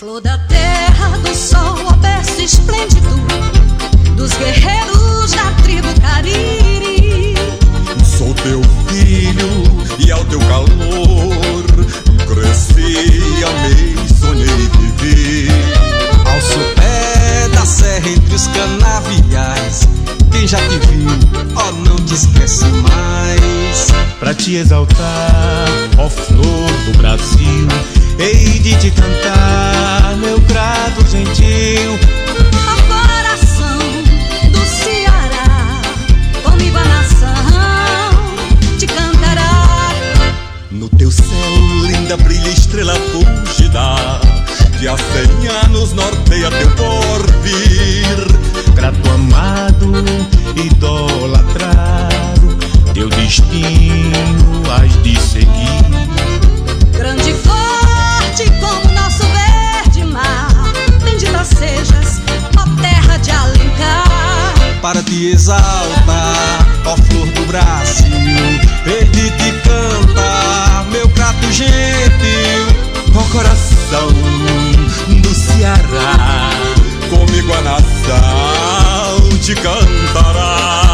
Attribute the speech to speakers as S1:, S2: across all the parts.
S1: Flor da terra, do sol, a berço esplêndido dos guerreiros da tribo Cariri.
S2: Sou teu filho e ao teu calor cresci, amei, sonhei e vivi.
S3: Ao sopé da serra entre os canaviais, quem já te viu, ó, oh, não te esquece mais.
S4: Pra te exaltar, ó flor do Brasil, hei de te cantar, meu grato gentil.
S1: Ao coração do Ceará, comigo a nação te cantará.
S2: No teu céu, linda, brilha estrela fugida, que há cem anos norteia teu porvir.
S4: Grato amado, idolatrado, teu destino has de seguir.
S3: Para te exaltar, ó flor do Brasil, de te cantar, meu prato gentil,
S2: ó coração do Ceará, comigo a nação te cantará.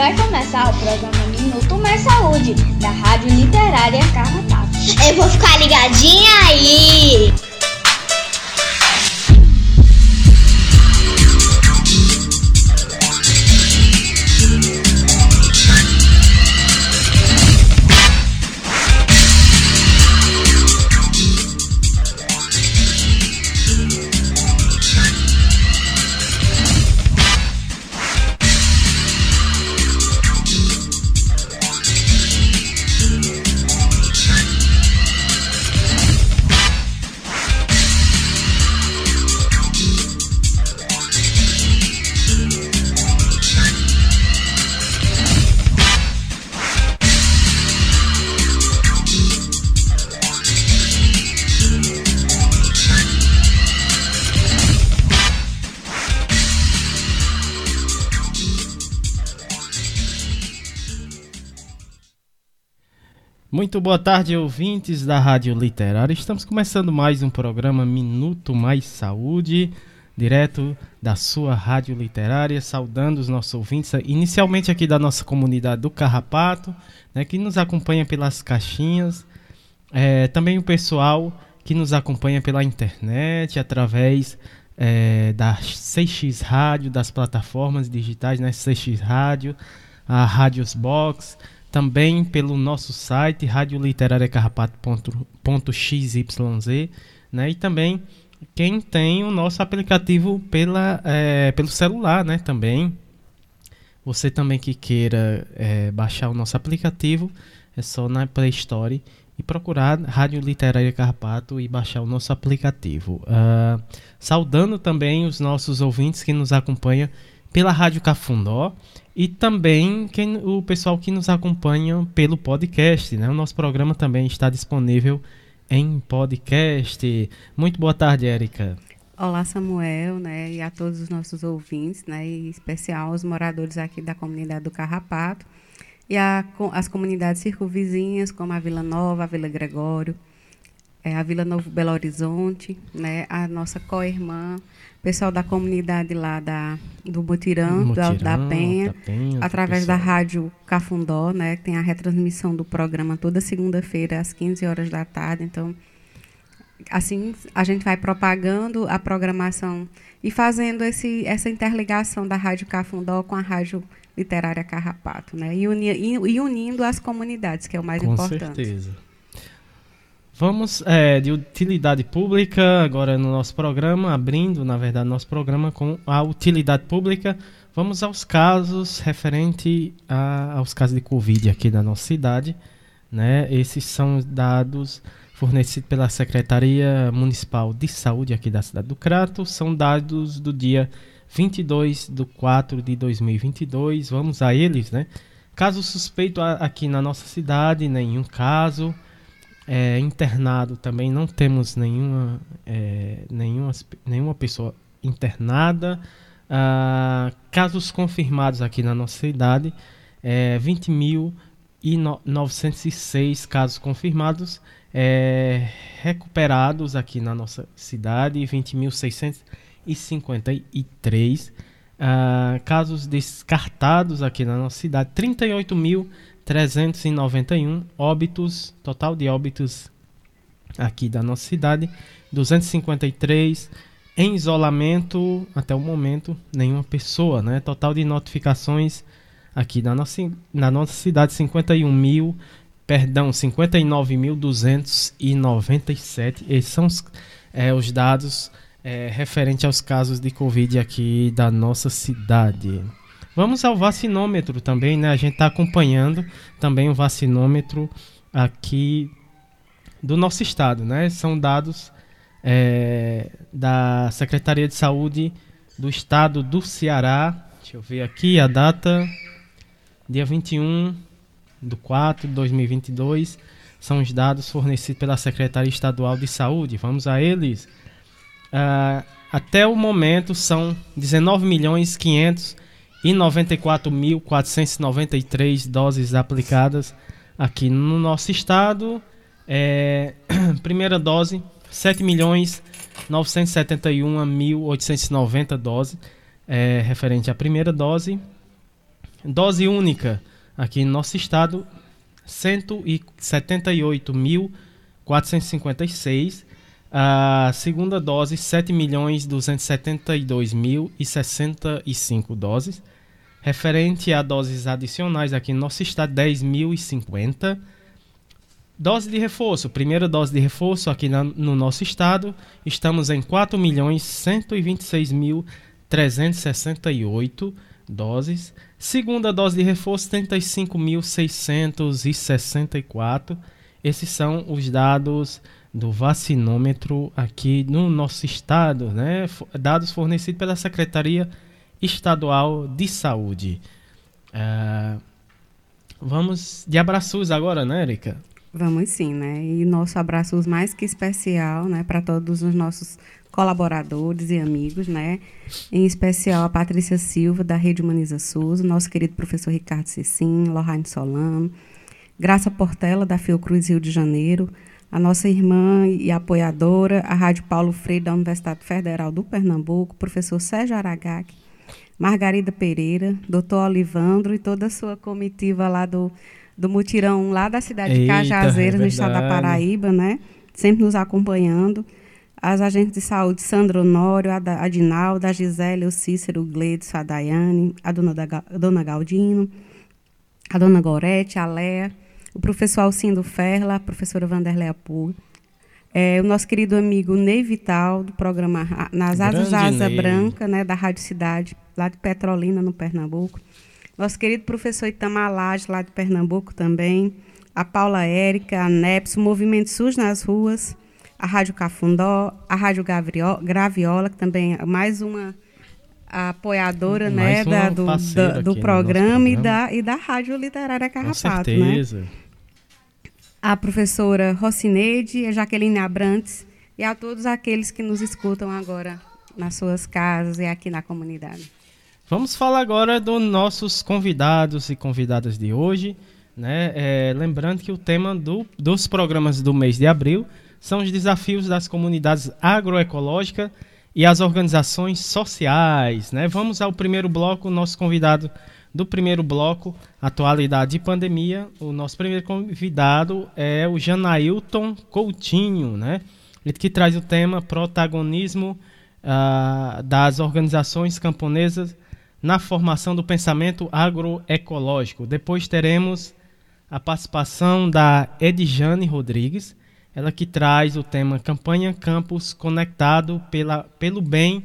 S5: Vai começar o programa Minuto Mais Saúde, da Rádio Literária Carrapato.
S6: Eu vou ficar ligadinha aí.
S7: Muito boa tarde, ouvintes da Rádio Literária. Estamos começando mais um programa Minuto Mais Saúde, direto da sua Rádio Literária, saudando os nossos ouvintes, inicialmente aqui da nossa comunidade do Carrapato, né, que nos acompanha pelas caixinhas, é, também o pessoal que nos acompanha pela internet, através é, da 6x Rádio, das plataformas digitais, né, 6x Rádio, a Rádios Box, também pelo nosso site radioliterariacarrapato.xyz, né? E também quem tem o nosso aplicativo pela, é, pelo celular, né? Também. Você também que queira é, baixar o nosso aplicativo, é só na Play Store e procurar Rádio Literária Carrapato e baixar o nosso aplicativo. Uh, saudando também os nossos ouvintes que nos acompanham pela Rádio Cafundó e também quem, o pessoal que nos acompanha pelo podcast. Né? O nosso programa também está disponível em podcast. Muito boa tarde, Érica.
S8: Olá, Samuel, né, e a todos os nossos ouvintes, né, em especial os moradores aqui da comunidade do Carrapato e a, as comunidades circunvizinhas, como a Vila Nova, a Vila Gregório, é, a Vila Novo Belo Horizonte, né, a nossa co-irmã, pessoal da comunidade lá da, do Mutirão, Mutirão da, da, Penha, da Penha através da Rádio Cafundó, né, que tem a retransmissão do programa toda segunda-feira às 15 horas da tarde. Então, assim, a gente vai propagando a programação e fazendo esse, essa interligação da Rádio Cafundó com a Rádio Literária Carrapato, né, e, uni, e unindo as comunidades, que é o mais
S7: com
S8: importante.
S7: Com certeza. Vamos é, de utilidade pública agora no nosso programa, abrindo, na verdade, nosso programa com a utilidade pública. Vamos aos casos referente a, aos casos de Covid aqui da nossa cidade. Né? Esses são dados fornecidos pela Secretaria Municipal de Saúde aqui da cidade do Crato. São dados do dia 22 de 4 de 2022. Vamos a eles, né? Caso suspeito aqui na nossa cidade, nenhum caso. É, internado também não temos nenhuma, é, nenhuma, nenhuma pessoa internada. Ah, casos confirmados aqui na nossa cidade, é, 20.906 casos confirmados, é, recuperados aqui na nossa cidade, 20.653. Uh, casos descartados aqui na nossa cidade, 38.391 óbitos, total de óbitos aqui da nossa cidade, 253 em isolamento até o momento, nenhuma pessoa, né? Total de notificações aqui na nossa, na nossa cidade, 51 mil, perdão, 59.297. Esses são os, é, os dados é, referente aos casos de Covid aqui da nossa cidade. Vamos ao vacinômetro também, né? A gente está acompanhando também o vacinômetro aqui do nosso estado, né? São dados é, da Secretaria de Saúde do estado do Ceará. Deixa eu ver aqui a data, dia 21 de 4 de 2022. São os dados fornecidos pela Secretaria Estadual de Saúde. Vamos a eles. Uh, até o momento são 19 milhões 594.493 doses aplicadas aqui no nosso estado. É, primeira dose, 7 milhões 971.890 doses, é, referente à primeira dose. Dose única, aqui no nosso estado, 178.456 a segunda dose, 7.272.065 doses. Referente a doses adicionais aqui no nosso estado, 10.050. Dose de reforço, primeira dose de reforço aqui na, no nosso estado, estamos em 4.126.368 doses. Segunda dose de reforço, 35.664. Esses são os dados do vacinômetro aqui no nosso estado, né? Dados fornecidos pela Secretaria Estadual de Saúde. Uh, vamos de abraços agora, né, Erika?
S8: Vamos sim, né? E nosso abraços mais que especial, né, para todos os nossos colaboradores e amigos, né? Em especial a Patrícia Silva, da Rede Humaniza SUS, nosso querido professor Ricardo Cecim, Lohane Solano, Graça Portela, da Fiocruz Rio de Janeiro, a nossa irmã e apoiadora, a Rádio Paulo Freire da Universidade Federal do Pernambuco, professor Sérgio Aragaki, Margarida Pereira, doutor Olivandro e toda a sua comitiva lá do, do mutirão lá da cidade Eita, de Cajazeiras, é no estado da Paraíba, né? Sempre nos acompanhando. As agentes de saúde, Sandro Honório, a, a Dinalda, a Gisele, o Cícero, o Gleidson, a Daiane, a dona, da, a dona Galdino, a dona Gorete, a Léa, o professor Alcindo Ferla, a professora Vanderleia Pur, é, o nosso querido amigo Ney Vital, do programa Nas Asas da Asa Ney. Branca, né, da Rádio Cidade, lá de Petrolina, no Pernambuco. Nosso querido professor Itamar Lage, lá de Pernambuco também. A Paula Érica, a NEPS, o Movimento SUS nas ruas, a Rádio Cafundó, a Rádio Graviola, que também é mais uma apoiadora né, da, do, da, do programa, programa, E, da, e da Rádio Literária Carrapato. Com né? certeza. Né? A professora Rocineide, a Jaqueline Abrantes e a todos aqueles que nos escutam agora nas suas casas e aqui na comunidade.
S7: Vamos falar agora dos nossos convidados e convidadas de hoje. Né? É, lembrando que o tema do, dos programas do mês de abril são os desafios das comunidades agroecológicas e as organizações sociais. Né? Vamos ao primeiro bloco, nosso convidado do primeiro bloco, atualidade e pandemia. O nosso primeiro convidado é o Janailton Coutinho, né? ele que traz o tema protagonismo uh, das organizações camponesas na formação do pensamento agroecológico. Depois teremos a participação da Edjane Rodrigues, ela que traz o tema Campanha Campus Conectado pela, pelo Bem,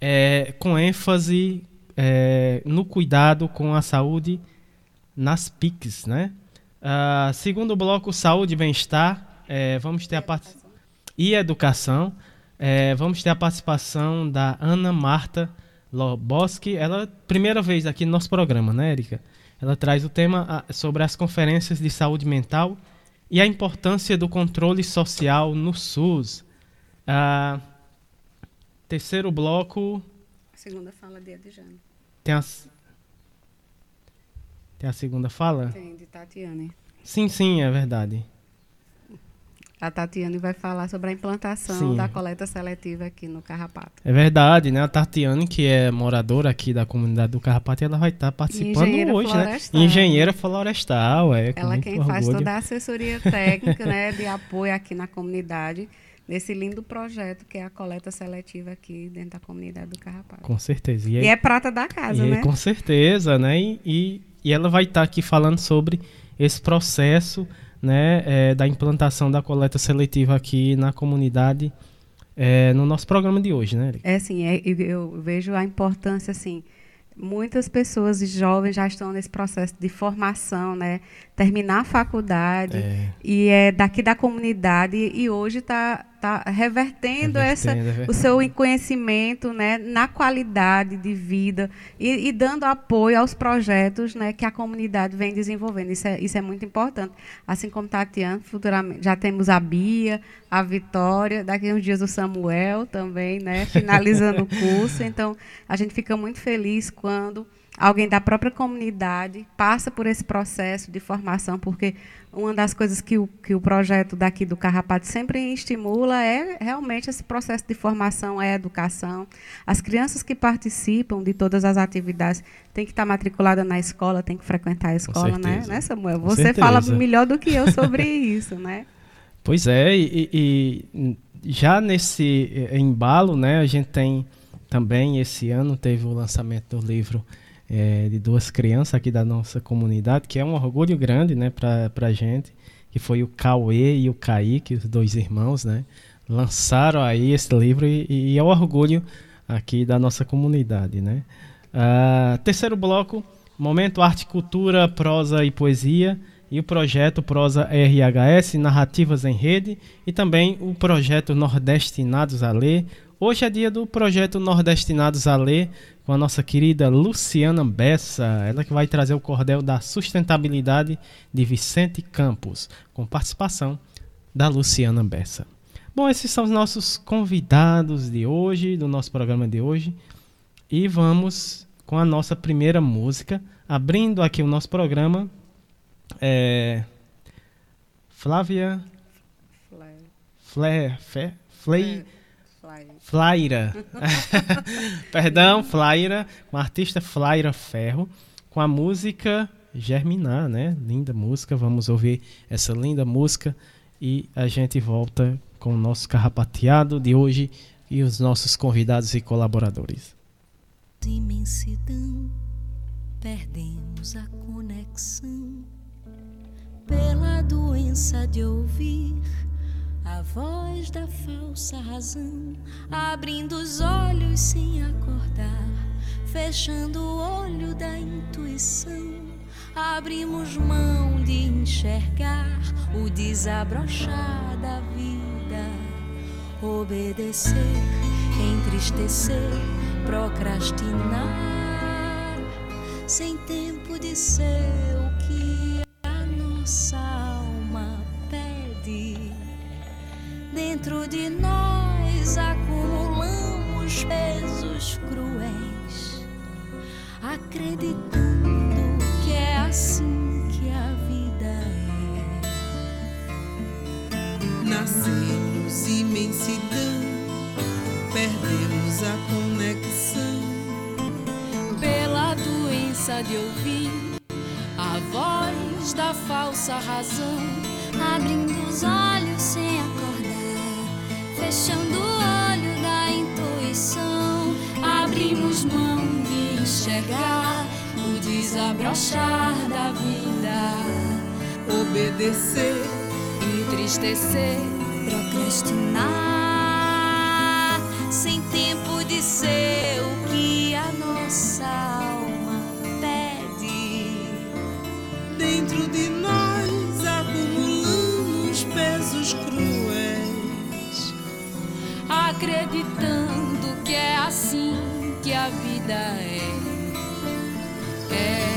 S7: é, com ênfase é, no cuidado com a saúde nas PICs. Né? Uh, segundo bloco, Saúde e Bem-Estar, é, vamos ter a part... e Educação. É, vamos ter a participação da Ana Marta Loboski. Ela, primeira vez aqui no nosso programa, né, Erika? Ela traz o tema sobre as conferências de saúde mental e a importância do controle social no SUS. Ah, terceiro bloco.
S8: Segunda fala de Adjane.
S7: Tem a, tem a segunda fala?
S8: Tem, de Tatiane.
S7: Sim, sim, é verdade.
S8: A Tatiane vai falar sobre a implantação
S7: Sim.
S8: da coleta seletiva aqui no Carrapato.
S7: É verdade, né? A Tatiane, que é moradora aqui da comunidade do Carrapato, ela vai estar participando
S8: Engenheira
S7: hoje, né?
S8: florestal.
S7: Engenheira florestal, é.
S8: Ela quem faz
S7: orgulho.
S8: toda a assessoria técnica, né, de apoio aqui na comunidade, nesse lindo projeto que é a coleta seletiva aqui dentro da comunidade do Carrapato.
S7: Com certeza. E,
S8: E é prata da casa, né?
S7: Com certeza, né? E, e, e ela vai estar aqui falando sobre esse processo né, é, da implantação da coleta seletiva aqui na comunidade é, no nosso programa de hoje, né, Erika?
S8: É assim, é, eu- eu vejo a importância assim. Muitas pessoas jovens já estão nesse processo de formação, né? Terminar a faculdade
S7: É.
S8: e é daqui da comunidade e hoje está tá revertendo, essa,
S7: Revertendo, é verdade.
S8: o seu conhecimento, né? Na qualidade de vida e, e dando apoio aos projetos, né? Que a comunidade vem desenvolvendo. Isso é, isso é muito importante. Assim como Tatiana, futuramente já temos a Bia, a Vitória, daqui a uns dias o Samuel também, né? Finalizando o curso. Então, a gente fica muito feliz quando alguém da própria comunidade passa por esse processo de formação, porque uma das coisas que o, que o projeto daqui do Carrapato sempre estimula é realmente esse processo de formação, é educação. As crianças que participam de todas as atividades têm que estar matriculadas na escola, têm que frequentar a escola, né? né, Samuel?
S7: Com
S8: Você
S7: certeza.
S8: fala melhor do que eu sobre isso, né?
S7: Pois é, e, e- e já nesse eh, embalo, né, a gente tem também esse ano teve o lançamento do livro eh, de duas crianças aqui da nossa comunidade, que é um orgulho grande, né, para a gente, que foi o Cauê e o Kaique, os dois irmãos, né, lançaram aí esse livro e, e é um orgulho aqui da nossa comunidade, né. Ah, terceiro bloco, momento arte, cultura, prosa e poesia e o projeto Prosa RHS, Narrativas em Rede, e também o projeto Nordestinados a Ler. Hoje é dia do projeto Nordestinados a Ler, com a nossa querida Luciana Bessa, ela que vai trazer o cordel da sustentabilidade de Vicente Campos, com participação da Luciana Bessa. Bom, esses são os nossos convidados de hoje, do nosso programa de hoje. E vamos com a nossa primeira música, abrindo aqui o nosso programa. É, Flávia Flair, Fe, Flay, Flaira. Perdão, Flaira, com a artista Flaira Ferro, com a música Germinar, né? Linda música. Vamos ouvir essa linda música e a gente volta com o nosso carrapateado de hoje e os nossos convidados e colaboradores.
S1: imensidão, perdemos a conexão pela doença de ouvir a voz da falsa razão, abrindo os olhos sem acordar, fechando o olho da intuição. Abrimos mão de enxergar o desabrochar da vida, obedecer, entristecer, procrastinar, sem tempo de ser o que a nossa Dentro de nós acumulamos pesos cruéis, acreditando que é assim que a vida é.
S9: Nascemos imensidão, perdemos a conexão.
S1: pela doença de ouvir a voz da falsa razão, abrindo os olhos sem fechando o olho da intuição, abrimos mão de enxergar o desabrochar da vida,
S9: Obedecer,
S1: entristecer, procrastinar, sem tempo de ser o que a nossa alma pede.
S9: dentro de nós
S1: acreditando que é assim que a vida é. É,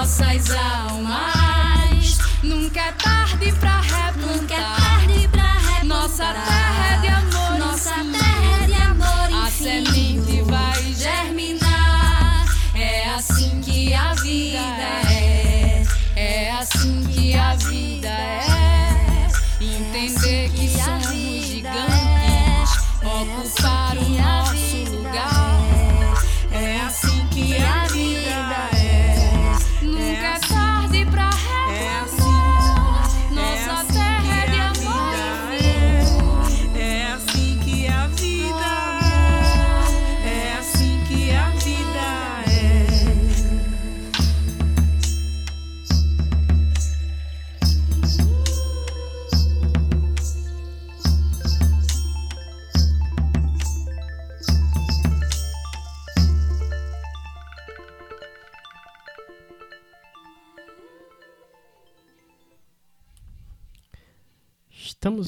S1: nossas almas. Nunca é tarde pra replantar. Nunca é tarde pra replantar. Nossa terra é de amor. Nossa terra é de amor. A semente vai germinar. É assim que a vida é. É assim que a vida é. Entender que somos gigantes. Ocupar o nosso lugar.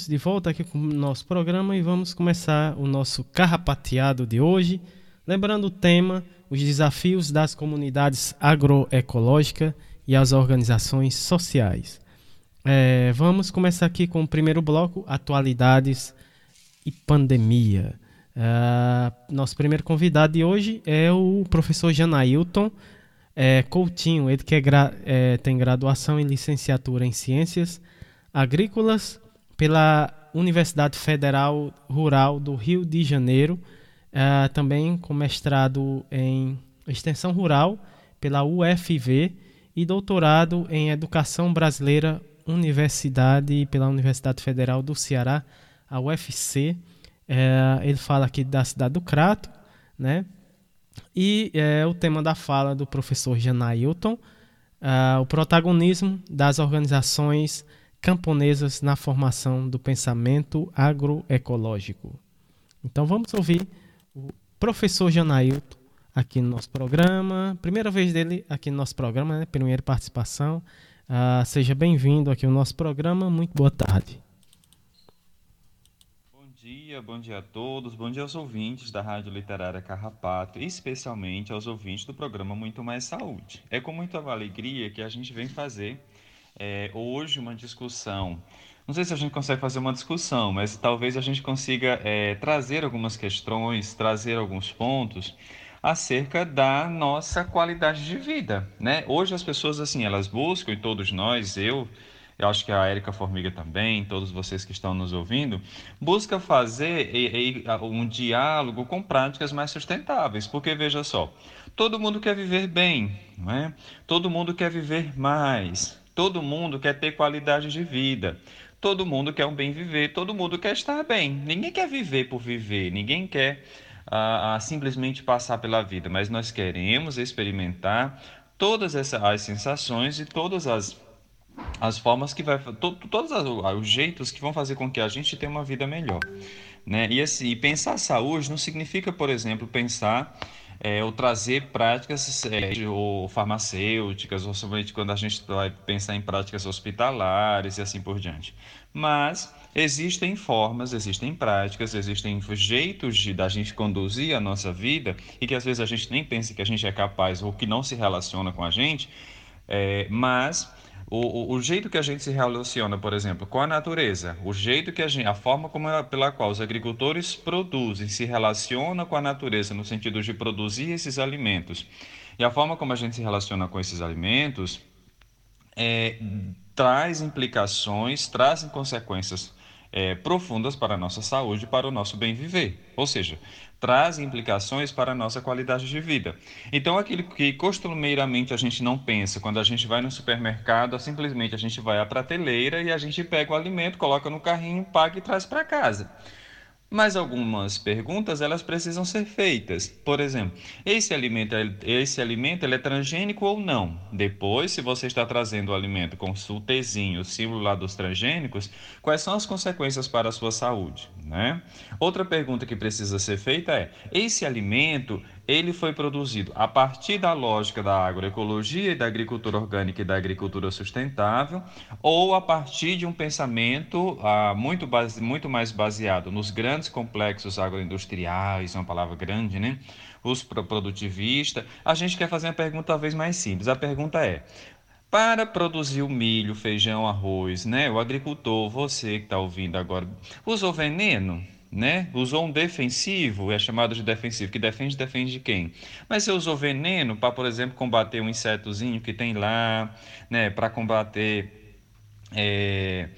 S7: Estamos de volta aqui com o nosso programa e vamos começar o nosso carrapateado de hoje. Lembrando o tema, os desafios das comunidades agroecológicas e as organizações sociais. É, vamos começar aqui com o primeiro bloco, atualidades e pandemia. Ah, nosso primeiro convidado de hoje é o professor Janailton é, Coutinho, ele que é gra- é, tem graduação em licenciatura em Ciências Agrícolas pela Universidade Federal Rural do Rio de Janeiro, ah, também com mestrado em Extensão Rural pela UFV e doutorado em Educação Brasileira Universidade pela Universidade Federal do Ceará, a UFC. Eh, ele fala aqui da cidade do Crato, né? E é, o tema da fala do professor Janailton, o protagonismo das organizações camponesas na formação do pensamento agroecológico. Então vamos ouvir o professor Janailton aqui no nosso programa. Primeira vez dele aqui no nosso programa, né? primeira participação. Ah, seja bem-vindo aqui ao nosso programa. Muito boa tarde.
S10: Bom dia, bom dia a todos, bom dia aos ouvintes da Rádio Literária Carrapato, especialmente aos ouvintes do programa Muito Mais Saúde. É com muita alegria que a gente vem fazer é, hoje uma discussão. Não sei se a gente consegue fazer uma discussão, mas talvez a gente consiga é, trazer algumas questões, trazer alguns pontos acerca da nossa qualidade de vida, né? Hoje as pessoas assim, elas buscam e todos nós, eu, eu acho que a Érica Formiga também, todos vocês que estão nos ouvindo, busca fazer e- e, um diálogo com práticas mais sustentáveis, porque veja só, todo mundo quer viver bem, não é? Todo mundo quer viver mais, todo mundo quer ter qualidade de vida. Todo mundo quer um bem viver, todo mundo quer estar bem. Ninguém quer viver por viver, ninguém quer ah, ah, simplesmente passar pela vida, mas nós queremos experimentar todas essas as sensações e todas as as formas que vai to, todos as- os jeitos que vão fazer com que a gente tenha uma vida melhor, né? E assim, pensar saúde não significa, por exemplo, pensar é, trazer práticas é, ou farmacêuticas, ou somente quando a gente vai pensar em práticas hospitalares e assim por diante. Mas existem formas, existem práticas, existem jeitos de da gente conduzir a nossa vida e que às vezes a gente nem pensa que a gente é capaz ou que não se relaciona com a gente, é, mas o, o, o jeito que a gente se relaciona, por exemplo, com a natureza, o jeito que a gente, a forma como ela- pela qual os agricultores produzem, se relaciona com a natureza no sentido de produzir esses alimentos, e a forma como a gente se relaciona com esses alimentos é, traz implicações, trazem consequências é, profundas para a nossa saúde para o nosso bem viver. Ou seja, traz implicações para a nossa qualidade de vida. Então, aquilo que costumeiramente a gente não pensa, quando a gente vai no supermercado, simplesmente a gente vai à prateleira e a gente pega o alimento, coloca no carrinho, paga e traz para casa. Mas algumas perguntas elas precisam ser feitas. Por exemplo, esse alimento, esse alimento ele é transgênico ou não? Depois, se você está trazendo o alimento com o Tzinho, o símbolo lá dos transgênicos, quais são as consequências para a sua saúde? Né? Outra pergunta que precisa ser feita é: esse alimento ele foi produzido a partir da lógica da agroecologia e da agricultura orgânica e da agricultura sustentável, ou a partir de um pensamento ah, muito, base, muito mais baseado nos grandes complexos agroindustriais, é uma palavra grande, né? Os pro- produtivistas. A gente quer fazer uma pergunta talvez mais simples. A pergunta é: Para produzir o milho, feijão, arroz, né? O agricultor, você que está ouvindo agora, usou veneno? Né? Usou um defensivo, é chamado de defensivo, que defende, defende de quem? Mas você usou veneno para, por exemplo, combater um insetozinho que tem lá, né? Para combater é,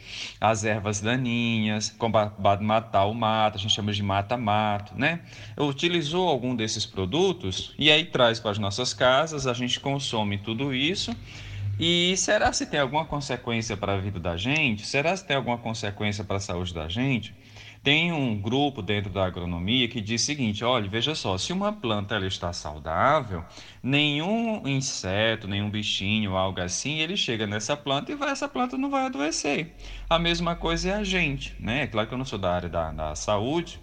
S10: as ervas daninhas, combater, matar o mato, a gente chama de mata-mato, né? Utilizou algum desses produtos e aí traz para as nossas casas, a gente consome tudo isso. E será se tem alguma consequência para a vida da gente? Será se tem alguma consequência para a saúde da gente? Tem um grupo dentro da agronomia que diz o seguinte: olha, veja só, se uma planta ela está saudável, nenhum inseto, nenhum bichinho, algo assim, ele chega nessa planta e vai, essa planta não vai adoecer. A mesma coisa é a gente, né? É claro que eu não sou da área da, da saúde,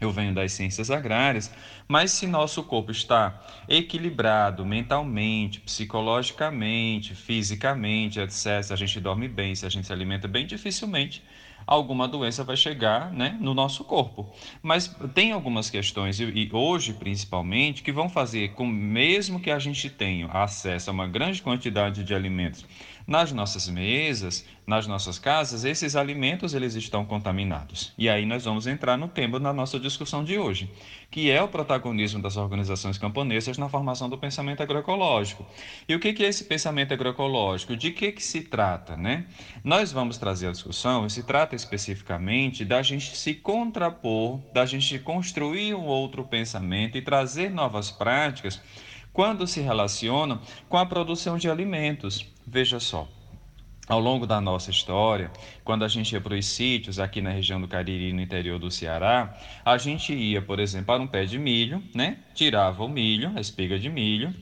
S10: eu venho das ciências agrárias, mas se nosso corpo está equilibrado mentalmente, psicologicamente, fisicamente, etc., se a gente dorme bem, se a gente se alimenta bem, dificilmente alguma doença vai chegar né, no nosso corpo. Mas tem algumas questões, e hoje principalmente, que vão fazer com, mesmo que a gente tenha acesso a uma grande quantidade de alimentos nas nossas mesas, nas nossas casas, esses alimentos eles estão contaminados. E aí nós vamos entrar no tema da nossa discussão de hoje, que é o protagonismo das organizações camponesas na formação do pensamento agroecológico. E o que é esse pensamento agroecológico? De que, que se trata? Né? Nós vamos trazer a discussão, e se trata especificamente da gente se contrapor, da gente construir um outro pensamento e trazer novas práticas quando se relacionam com a produção de alimentos. Veja só, ao longo da nossa história, quando a gente ia para os sítios aqui na região do Cariri, no interior do Ceará, a gente ia, por exemplo, para um pé de milho, né? Tirava o milho, a espiga de milho,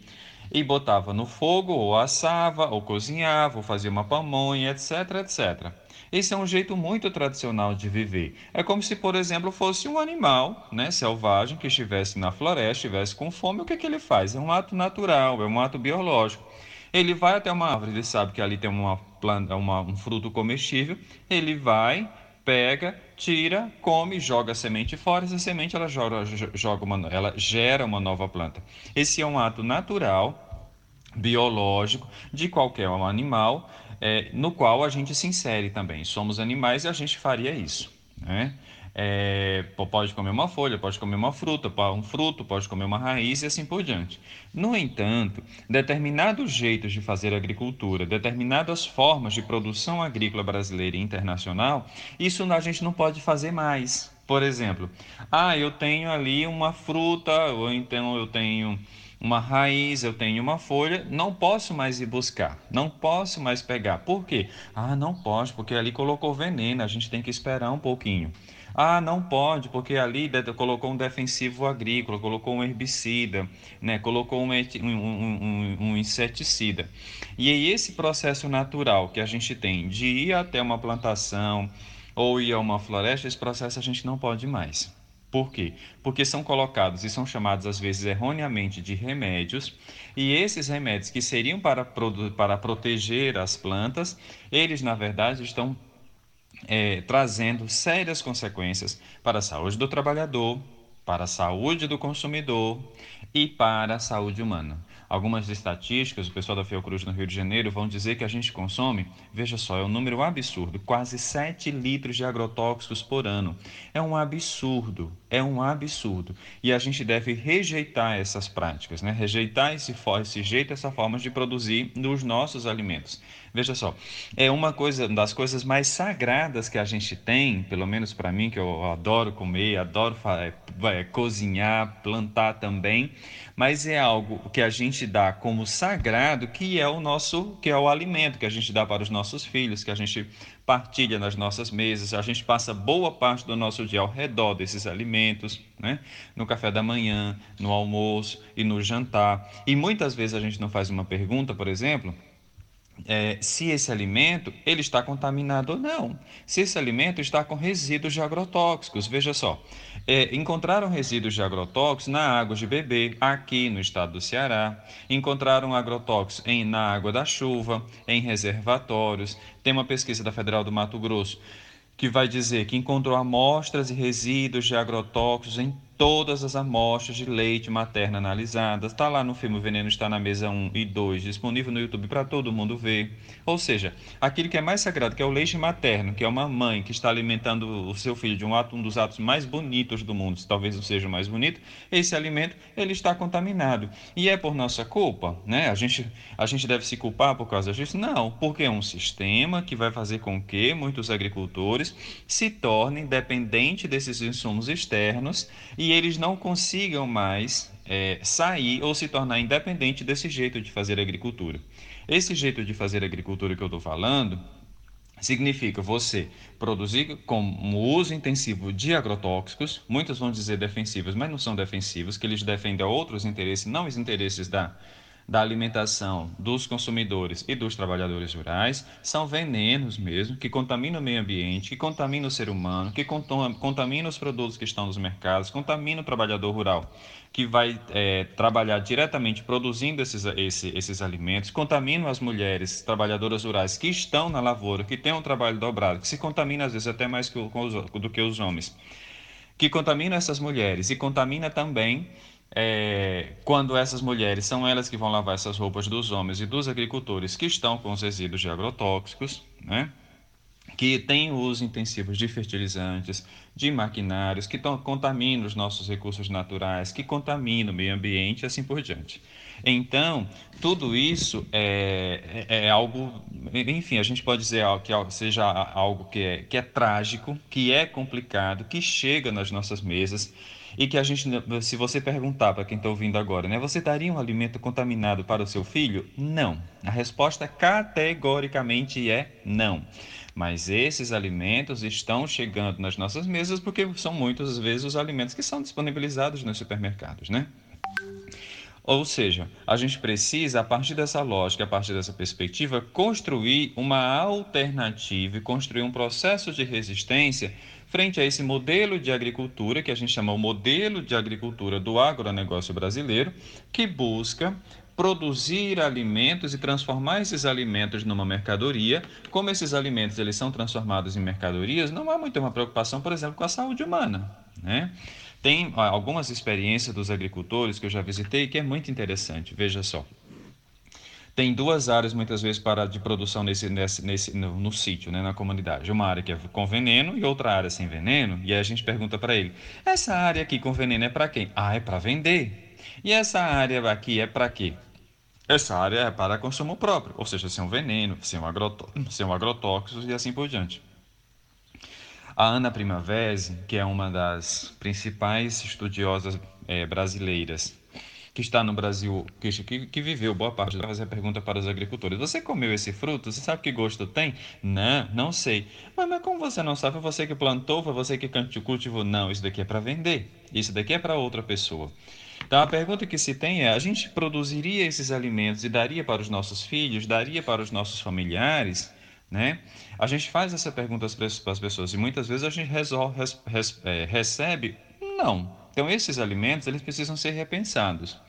S10: e botava no fogo, ou assava, ou cozinhava, ou fazia uma pamonha, etc, etc. Esse é um jeito muito tradicional de viver. É como se, por exemplo, fosse um animal né, selvagem que estivesse na floresta, estivesse com fome, o que, que ele faz? É um ato natural, é um ato biológico. Ele vai até uma árvore, ele sabe que ali tem uma planta, uma, um fruto comestível, ele vai, pega, tira, come, joga a semente fora, essa semente ela, joga, joga uma, ela gera uma nova planta. Esse é um ato natural, biológico, de qualquer animal, é, no qual a gente se insere também. Somos animais e a gente faria isso. Né? É, pode comer uma folha, pode comer uma fruta, um fruto, pode comer uma raiz e assim por diante. No entanto, determinados jeitos de fazer agricultura, determinadas formas de produção agrícola brasileira e internacional, isso a gente não pode fazer mais. Por exemplo, ah, eu tenho ali uma fruta, ou então eu tenho uma raiz, eu tenho uma folha, não posso mais ir buscar, não posso mais pegar. Por quê? Ah, não pode, porque ali colocou veneno, a gente tem que esperar um pouquinho. Ah, não pode, porque ali colocou um defensivo agrícola, colocou um herbicida, né? colocou um, um, um, um inseticida. E aí esse processo natural que a gente tem de ir até uma plantação ou ir a uma floresta, esse processo a gente não pode mais. Por quê? Porque são colocados e são chamados às vezes erroneamente de remédios, e esses remédios que seriam para, para proteger as plantas, eles na verdade estão é, trazendo sérias consequências para a saúde do trabalhador, para a saúde do consumidor e para a saúde humana. Algumas estatísticas, o pessoal da Fiocruz no Rio de Janeiro vão dizer que a gente consome, veja só, é um número absurdo, quase 7 litros de agrotóxicos por ano. É um absurdo, é um absurdo. E a gente deve rejeitar essas práticas, né? rejeitar esse, esse jeito, essa forma de produzir nos nossos alimentos. Veja só, é uma coisa das coisas mais sagradas que a gente tem, pelo menos para mim, que eu adoro comer, adoro é, cozinhar, plantar também, mas é algo que a gente dá como sagrado, que é o nosso, que é o alimento que a gente dá para os nossos filhos, que a gente partilha nas nossas mesas, a gente passa boa parte do nosso dia ao redor desses alimentos, né? no café da manhã, no almoço e no jantar. E muitas vezes a gente não faz uma pergunta, por exemplo, é, se esse alimento ele está contaminado ou não. Se esse alimento está com resíduos de agrotóxicos. Veja só, é, encontraram resíduos de agrotóxicos na água de beber aqui no estado do Ceará. Encontraram agrotóxicos em, na água da chuva, em reservatórios. Tem uma pesquisa da Federal do Mato Grosso que vai dizer que encontrou amostras e resíduos de agrotóxicos em todas as amostras de leite materno analisadas. Está lá no filme Veneno está na mesa 1 e 2, disponível no YouTube para todo mundo ver. Ou seja, aquilo que é mais sagrado, que é o leite materno, que é uma mãe que está alimentando o seu filho de um ato, um dos atos mais bonitos do mundo, talvez não seja o mais bonito, esse alimento ele está contaminado. E é por nossa culpa, né? A gente, a gente deve se culpar por causa disso? Não, porque é um sistema que vai fazer com que muitos agricultores se tornem dependentes desses insumos externos e e eles não consigam mais é, sair ou se tornar independente desse jeito de fazer agricultura. Esse jeito de fazer agricultura que eu estou falando significa você produzir com o uso intensivo de agrotóxicos, muitos vão dizer defensivos, mas não são defensivos, que eles defendem outros interesses, não os interesses da da alimentação dos consumidores e dos trabalhadores rurais são venenos mesmo, que contaminam o meio ambiente, que contaminam o ser humano, que contaminam os produtos que estão nos mercados, contaminam o trabalhador rural, que vai é, trabalhar diretamente produzindo esses, esse, esses alimentos, contaminam as mulheres trabalhadoras rurais que estão na lavoura, que têm um trabalho dobrado, que se contamina às vezes até mais que, do que os homens, que contamina essas mulheres e contamina também é, quando essas mulheres são elas que vão lavar essas roupas dos homens e dos agricultores que estão com os resíduos de agrotóxicos, né? que têm uso intensivo de fertilizantes, de maquinários, que contaminam os nossos recursos naturais, que contaminam o meio ambiente e assim por diante. Então, tudo isso é, é, é algo, enfim, a gente pode dizer que seja algo que é, que é trágico, que é complicado, que chega nas nossas mesas e que a gente, se você perguntar para quem está ouvindo agora, né, você daria um alimento contaminado para o seu filho? Não. A resposta categoricamente é não. Mas esses alimentos estão chegando nas nossas mesas porque são muitas vezes os alimentos que são disponibilizados nos supermercados, né? Ou seja, a gente precisa, a partir dessa lógica, a partir dessa perspectiva, construir uma alternativa e construir um processo de resistência frente a esse modelo de agricultura, que a gente chama o modelo de agricultura do agronegócio brasileiro, que busca produzir alimentos e transformar esses alimentos numa mercadoria. Como esses alimentos eles são transformados em mercadorias, não há muita uma preocupação, por exemplo, com a saúde humana, né? Tem algumas experiências dos agricultores que eu já visitei que é muito interessante. Veja só tem duas áreas muitas vezes para de produção nesse, nesse, nesse no, no sítio, né, na comunidade. Uma área que é com veneno e outra área sem veneno. E aí a gente pergunta para ele: essa área aqui com veneno é para quem? Ah, é para vender. E essa área aqui é para quê? Essa área é para consumo próprio, ou seja, sem um veneno, sem um, agrotó um agrotóxico e assim por diante. A Ana Primavera, que é uma das principais estudiosas é, brasileiras que está no Brasil, que, que, viveu boa parte, vai fazer a pergunta para os agricultores: Você comeu esse fruto? Você sabe que gosto tem? Não, não sei. Mas, mas como você não sabe? Foi você que plantou? Foi você que cultivou? Não, isso daqui é para vender. Isso daqui é para outra pessoa. Então a pergunta que se tem é: a gente produziria esses alimentos e daria para os nossos filhos, daria para os nossos familiares? Né? A gente faz essa pergunta para as pessoas e muitas vezes a gente resolve, res, res, é, recebe não. Então esses alimentos eles precisam ser repensados.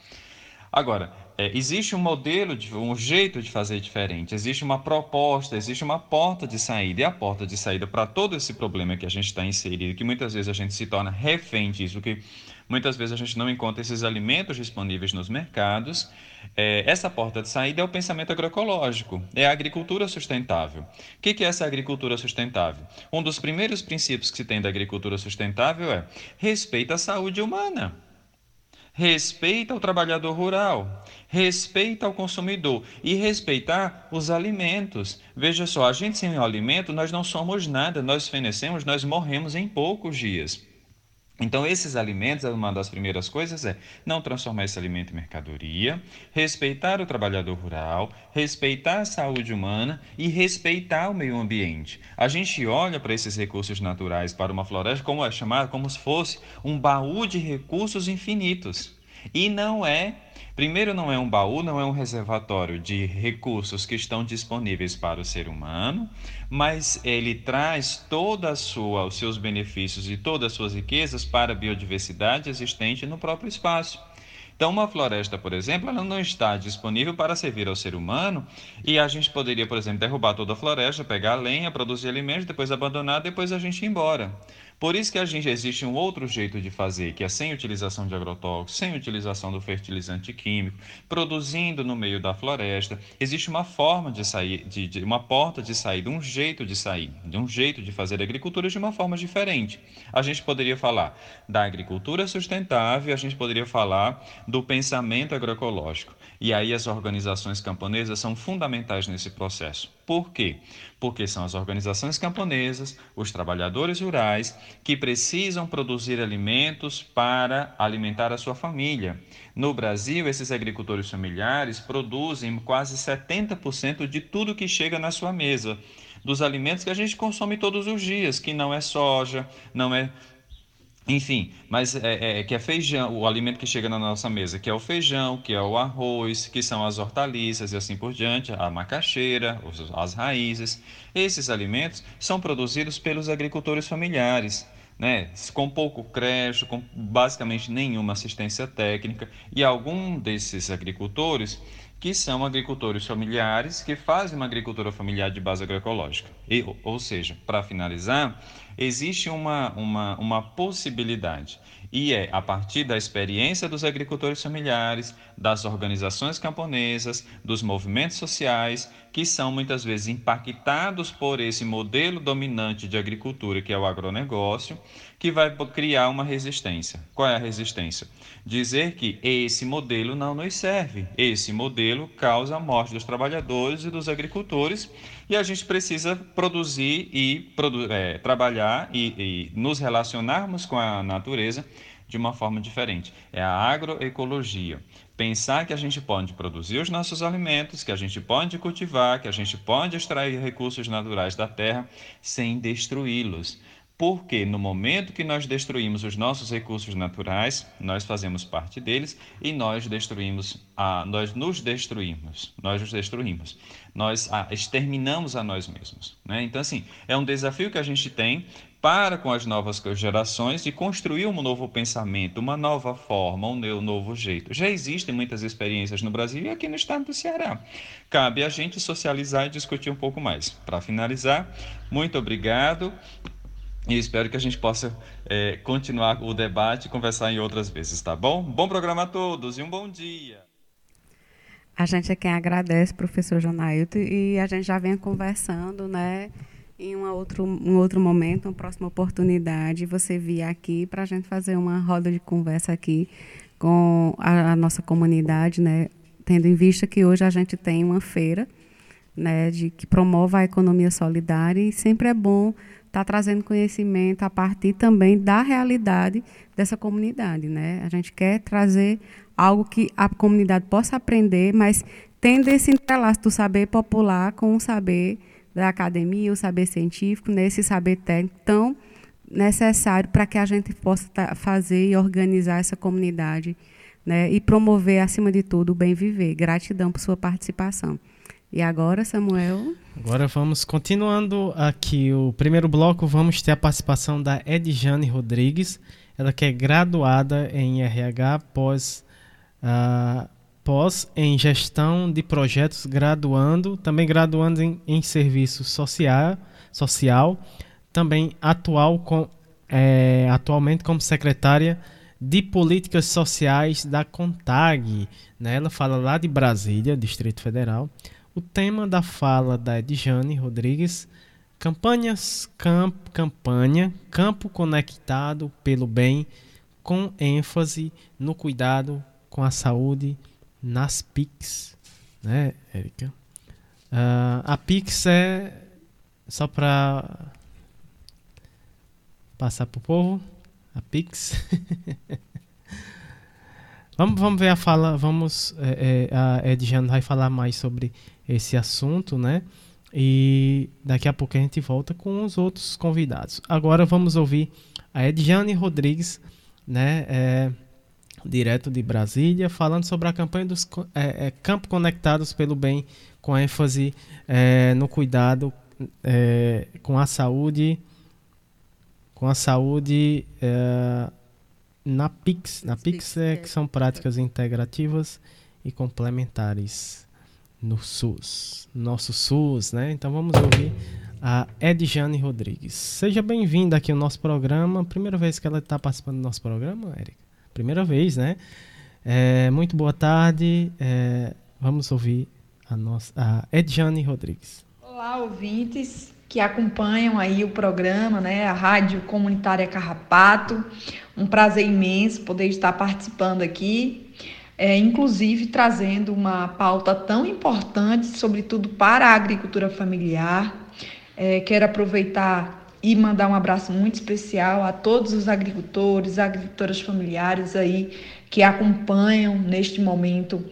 S10: Agora, é, existe um modelo, de, um jeito de fazer diferente, existe uma proposta, existe uma porta de saída. E a porta de saída para todo esse problema que a gente está inserido, que muitas vezes a gente se torna refém disso, que muitas vezes a gente não encontra esses alimentos disponíveis nos mercados. É, essa porta de saída é o pensamento agroecológico, é a agricultura sustentável. O que, que é essa agricultura sustentável? Um dos primeiros princípios que se tem da agricultura sustentável é respeito à saúde humana respeita o trabalhador rural, respeita o consumidor e respeitar os alimentos. Veja só, a gente sem o alimento, nós não somos nada, nós fenecemos, nós morremos em poucos dias. Então, esses alimentos, uma das primeiras coisas é não transformar esse alimento em mercadoria, respeitar o trabalhador rural, respeitar a saúde humana e respeitar o meio ambiente. A gente olha para esses recursos naturais, para uma floresta, como é chamado, como se fosse um baú de recursos infinitos. E não é Primeiro, não é um baú, não é um reservatório de recursos que estão disponíveis para o ser humano, mas ele traz sua, os seus benefícios e todas as suas riquezas para a biodiversidade existente no próprio espaço. Então, uma floresta, por exemplo, ela não está disponível para servir ao ser humano e a gente poderia, por exemplo, derrubar toda a floresta, pegar a lenha, produzir alimentos, depois abandonar, depois a gente ir embora. Por isso que a gente existe um outro jeito de fazer, que é sem utilização de agrotóxicos, sem utilização do fertilizante químico, produzindo no meio da floresta. Existe uma forma de sair, de, de, uma porta de saída, um jeito de sair, de um jeito de fazer agricultura de uma forma diferente. A gente poderia falar da agricultura sustentável, a gente poderia falar do pensamento agroecológico. E aí as organizações camponesas são fundamentais nesse processo. Por quê? Porque são as organizações camponesas, os trabalhadores rurais, que precisam produzir alimentos para alimentar a sua família. No Brasil, esses agricultores familiares produzem quase 70% de tudo que chega na sua mesa, dos alimentos que a gente consome todos os dias, que não é soja, não é enfim, mas é, é, que é feijão, o alimento que chega na nossa mesa, que é o feijão, que é o arroz, que são as hortaliças e assim por diante, a macaxeira, as raízes. Esses alimentos são produzidos pelos agricultores familiares, né, com pouco crédito, com basicamente nenhuma assistência técnica, e algum desses agricultores que são agricultores familiares que fazem uma agricultura familiar de base agroecológica. E, ou seja, para finalizar, existe uma, uma, uma possibilidade, e é a partir da experiência dos agricultores familiares, das organizações camponesas, dos movimentos sociais, que são muitas vezes impactados por esse modelo dominante de agricultura, que é o agronegócio, que vai criar uma resistência. Qual é a resistência? Dizer que esse modelo não nos serve, esse modelo causa a morte dos trabalhadores e dos agricultores e a gente precisa produzir e produ é, trabalhar e, e nos relacionarmos com a natureza de uma forma diferente. É a agroecologia. Pensar que a gente pode produzir os nossos alimentos, que a gente pode cultivar, que a gente pode extrair recursos naturais da terra sem destruí-los. Porque no momento que nós destruímos os nossos recursos naturais, nós fazemos parte deles e nós destruímos, a, nós nos destruímos, nós nos destruímos, nós a, exterminamos a nós mesmos. Né? Então, assim, é um desafio que a gente tem para com as novas gerações de construir um novo pensamento, uma nova forma, um novo jeito. Já existem muitas experiências no Brasil e aqui no estado do Ceará. Cabe a gente socializar e discutir um pouco mais. Para finalizar, muito obrigado. E espero que a gente possa é, continuar o debate e conversar em outras vezes, tá bom? Bom programa a todos e um bom dia.
S8: A gente é quem agradece, professor Jonailton, e a gente já vem conversando, né? Em um outro, um outro momento, uma próxima oportunidade, você vir aqui para a gente fazer uma roda de conversa aqui com a, a nossa comunidade, né? Tendo em vista que hoje a gente tem uma feira, né, de que promove a economia solidária e sempre é bom está trazendo conhecimento a partir também da realidade dessa comunidade. Né? A gente quer trazer algo que a comunidade possa aprender, mas tendo esse entrelaço do saber popular com o saber da academia, o saber científico, nesse saber técnico tão necessário para que a gente possa fazer e organizar essa comunidade né? e promover, acima de tudo, o bem viver. Gratidão por sua participação. E agora, Samuel?
S7: Agora vamos continuando aqui o primeiro bloco, vamos ter a participação da Edjane Rodrigues, ela que é graduada em RH pós, uh, pós em gestão de projetos, graduando, também graduando em, em serviço social, social, também atual com, é, atualmente como secretária de políticas sociais da CONTAG. Né? Ela fala lá de Brasília, Distrito Federal. O tema da fala da Edjane Rodrigues, campanhas, camp, campanha, campo conectado pelo bem, com ênfase no cuidado com a saúde nas PICs, né, Érica? Uh, a PIX é só para passar para o povo, a PIX. vamos, vamos ver a fala, vamos, é, é, a Edjane vai falar mais sobre esse assunto, né? E daqui a pouco a gente volta com os outros convidados. Agora vamos ouvir a Edjane Rodrigues, né? É, direto de Brasília, falando sobre a campanha dos é, é, Campos Conectados pelo Bem, com ênfase é, no cuidado é, com a saúde, com a saúde é, na PIX. Na PIX é que são práticas integrativas e complementares no SUS, nosso SUS, né? Então vamos ouvir a Edjane Rodrigues. Seja bem-vinda aqui ao nosso programa. Primeira vez que ela está participando do nosso programa, Érica? Primeira vez, né? É, muito boa tarde. É, vamos ouvir a, nossa, a Edjane Rodrigues.
S11: Olá, ouvintes que acompanham aí o programa, né? A Rádio Comunitária Carrapato. Um prazer imenso poder estar participando aqui. É, inclusive trazendo uma pauta tão importante, sobretudo para a agricultura familiar, é, quero aproveitar e mandar um abraço muito especial a todos os agricultores, agricultoras familiares aí que acompanham neste momento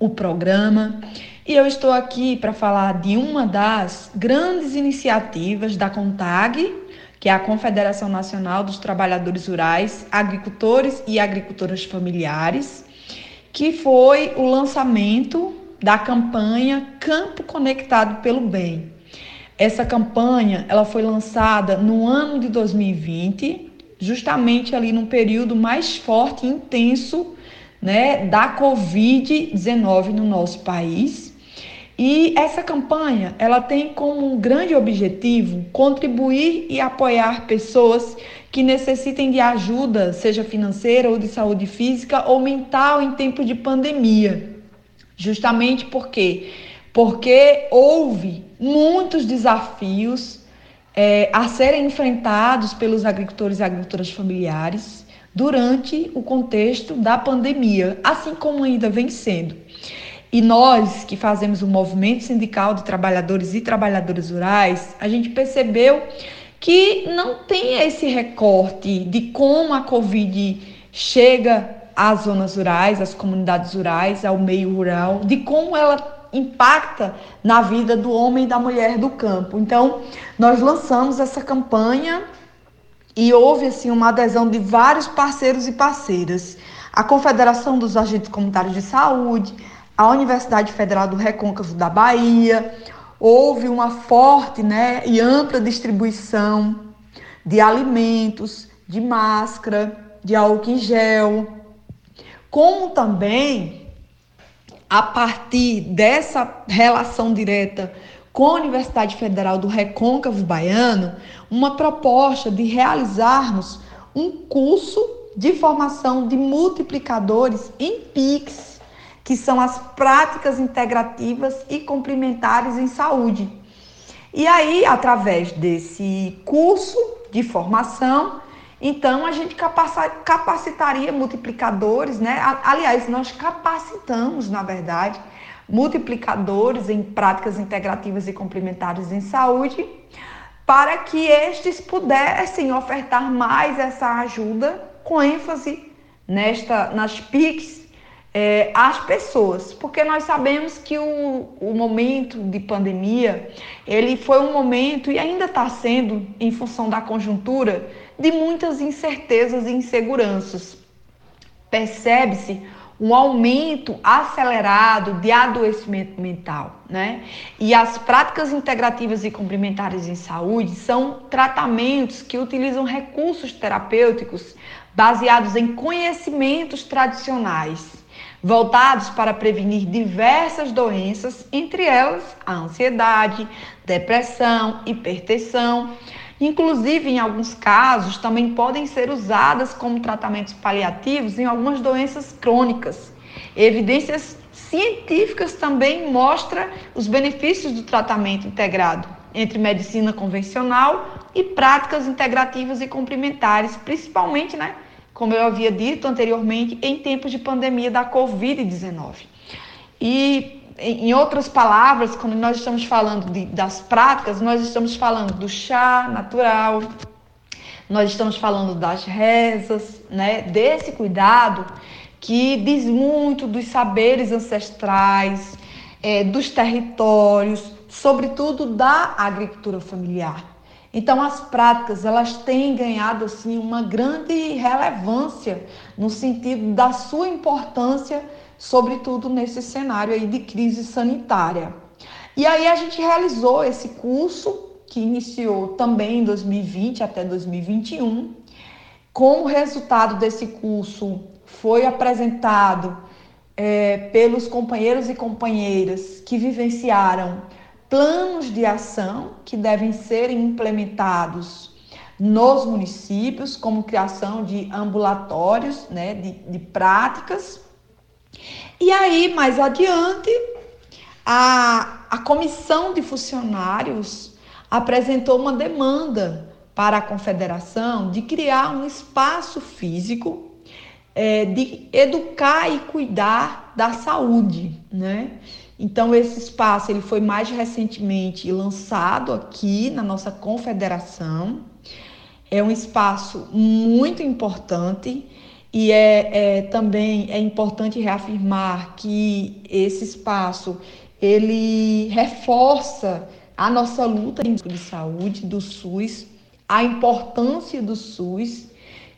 S11: o programa. E eu estou aqui para falar de uma das grandes iniciativas da CONTAG, que é a Confederação Nacional dos Trabalhadores Rurais, Agricultores e Agricultoras Familiares, que foi o lançamento da campanha Campo Conectado pelo Bem. Essa campanha ela foi lançada no ano de 2020, justamente ali num período mais forte e intenso né, da Covid-19 no nosso país. E essa campanha ela tem como um grande objetivo contribuir e apoiar pessoas que necessitem de ajuda, seja financeira ou de saúde física ou mental em tempo de pandemia. Justamente porque porque houve muitos desafios é, a serem enfrentados pelos agricultores e agricultoras familiares durante o contexto da pandemia, assim como ainda vem sendo. E nós que fazemos o movimento sindical de trabalhadores e trabalhadoras rurais, a gente percebeu que não tem esse recorte de como a Covid chega às zonas rurais, às comunidades rurais, ao meio rural, de como ela impacta na vida do homem e da mulher do campo. Então, nós lançamos essa campanha e houve assim uma adesão de vários parceiros e parceiras. A Confederação dos Agentes Comunitários de Saúde, a Universidade Federal do Recôncavo da Bahia, houve uma forte né, e ampla distribuição de alimentos, de máscara, de álcool em gel, como também a partir dessa relação direta com a Universidade Federal do Recôncavo Baiano, uma proposta de realizarmos um curso de formação de multiplicadores em PIX, que são as práticas integrativas e complementares em saúde. E aí, através desse curso de formação, então, a gente capacitaria multiplicadores, né? Aliás, nós capacitamos, na verdade, multiplicadores em práticas integrativas e complementares em saúde, para que estes pudessem ofertar mais essa ajuda com ênfase nesta, nas PICs é, pessoas, porque nós sabemos que o, o momento de pandemia ele foi um momento e ainda está sendo em função da conjuntura de muitas incertezas e inseguranças. Percebe-se um aumento acelerado de adoecimento mental, né? E as práticas integrativas e complementares em saúde são tratamentos que utilizam recursos terapêuticos baseados em conhecimentos tradicionais, voltados para prevenir diversas doenças, entre elas a ansiedade, depressão, hipertensão, Inclusive, em alguns casos, também podem ser usadas como tratamentos paliativos em algumas doenças crônicas. Evidências científicas também mostram os benefícios do tratamento integrado entre medicina convencional e práticas integrativas e complementares, principalmente, né, como eu havia dito anteriormente, em tempos de pandemia da Covid-19. E em outras palavras, quando nós estamos falando de, das práticas, nós estamos falando do chá natural, nós estamos falando das rezas, né? Desse cuidado que diz muito dos saberes ancestrais, é, dos territórios, sobretudo da agricultura familiar. Então as práticas elas têm ganhado assim uma grande relevância no sentido da sua importância sobretudo nesse cenário aí de crise sanitária. E aí a gente realizou esse curso que iniciou também em 2020 até 2021. Como resultado desse curso foi apresentado é, pelos companheiros e companheiras que vivenciaram planos de ação que devem ser implementados nos municípios, como criação de ambulatórios, né, de, de práticas. E aí, mais adiante, a, a comissão de funcionários apresentou uma demanda para a confederação de criar um espaço físico é, de educar e cuidar da saúde, né? Então esse espaço ele foi mais recentemente lançado aqui na nossa confederação. É um espaço muito importante e é, é também é importante reafirmar que esse espaço ele reforça a nossa luta de saúde do SUS, a importância do SUS,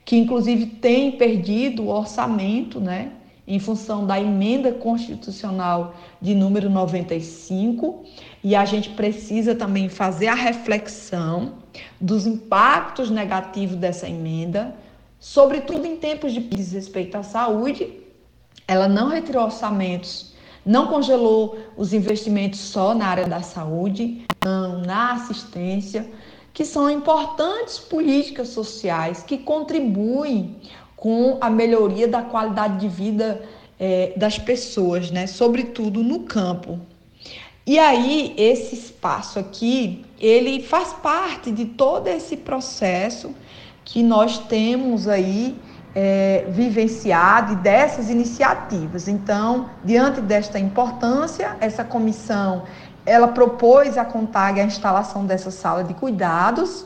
S11: que inclusive tem perdido o orçamento, né, em função da emenda constitucional de número 95, e a gente precisa também fazer a reflexão dos impactos negativos dessa emenda, sobretudo em tempos de desrespeito à saúde. Ela não retirou orçamentos não congelou os investimentos só na área da saúde, não na assistência, que são importantes políticas sociais que contribuem com a melhoria da qualidade de vida é, das pessoas, né? sobretudo no campo. E aí, esse espaço aqui, ele faz parte de todo esse processo que nós temos aí é, vivenciado e dessas iniciativas. Então, diante desta importância, essa comissão ela propôs à CONTAG a instalação dessa sala de cuidados,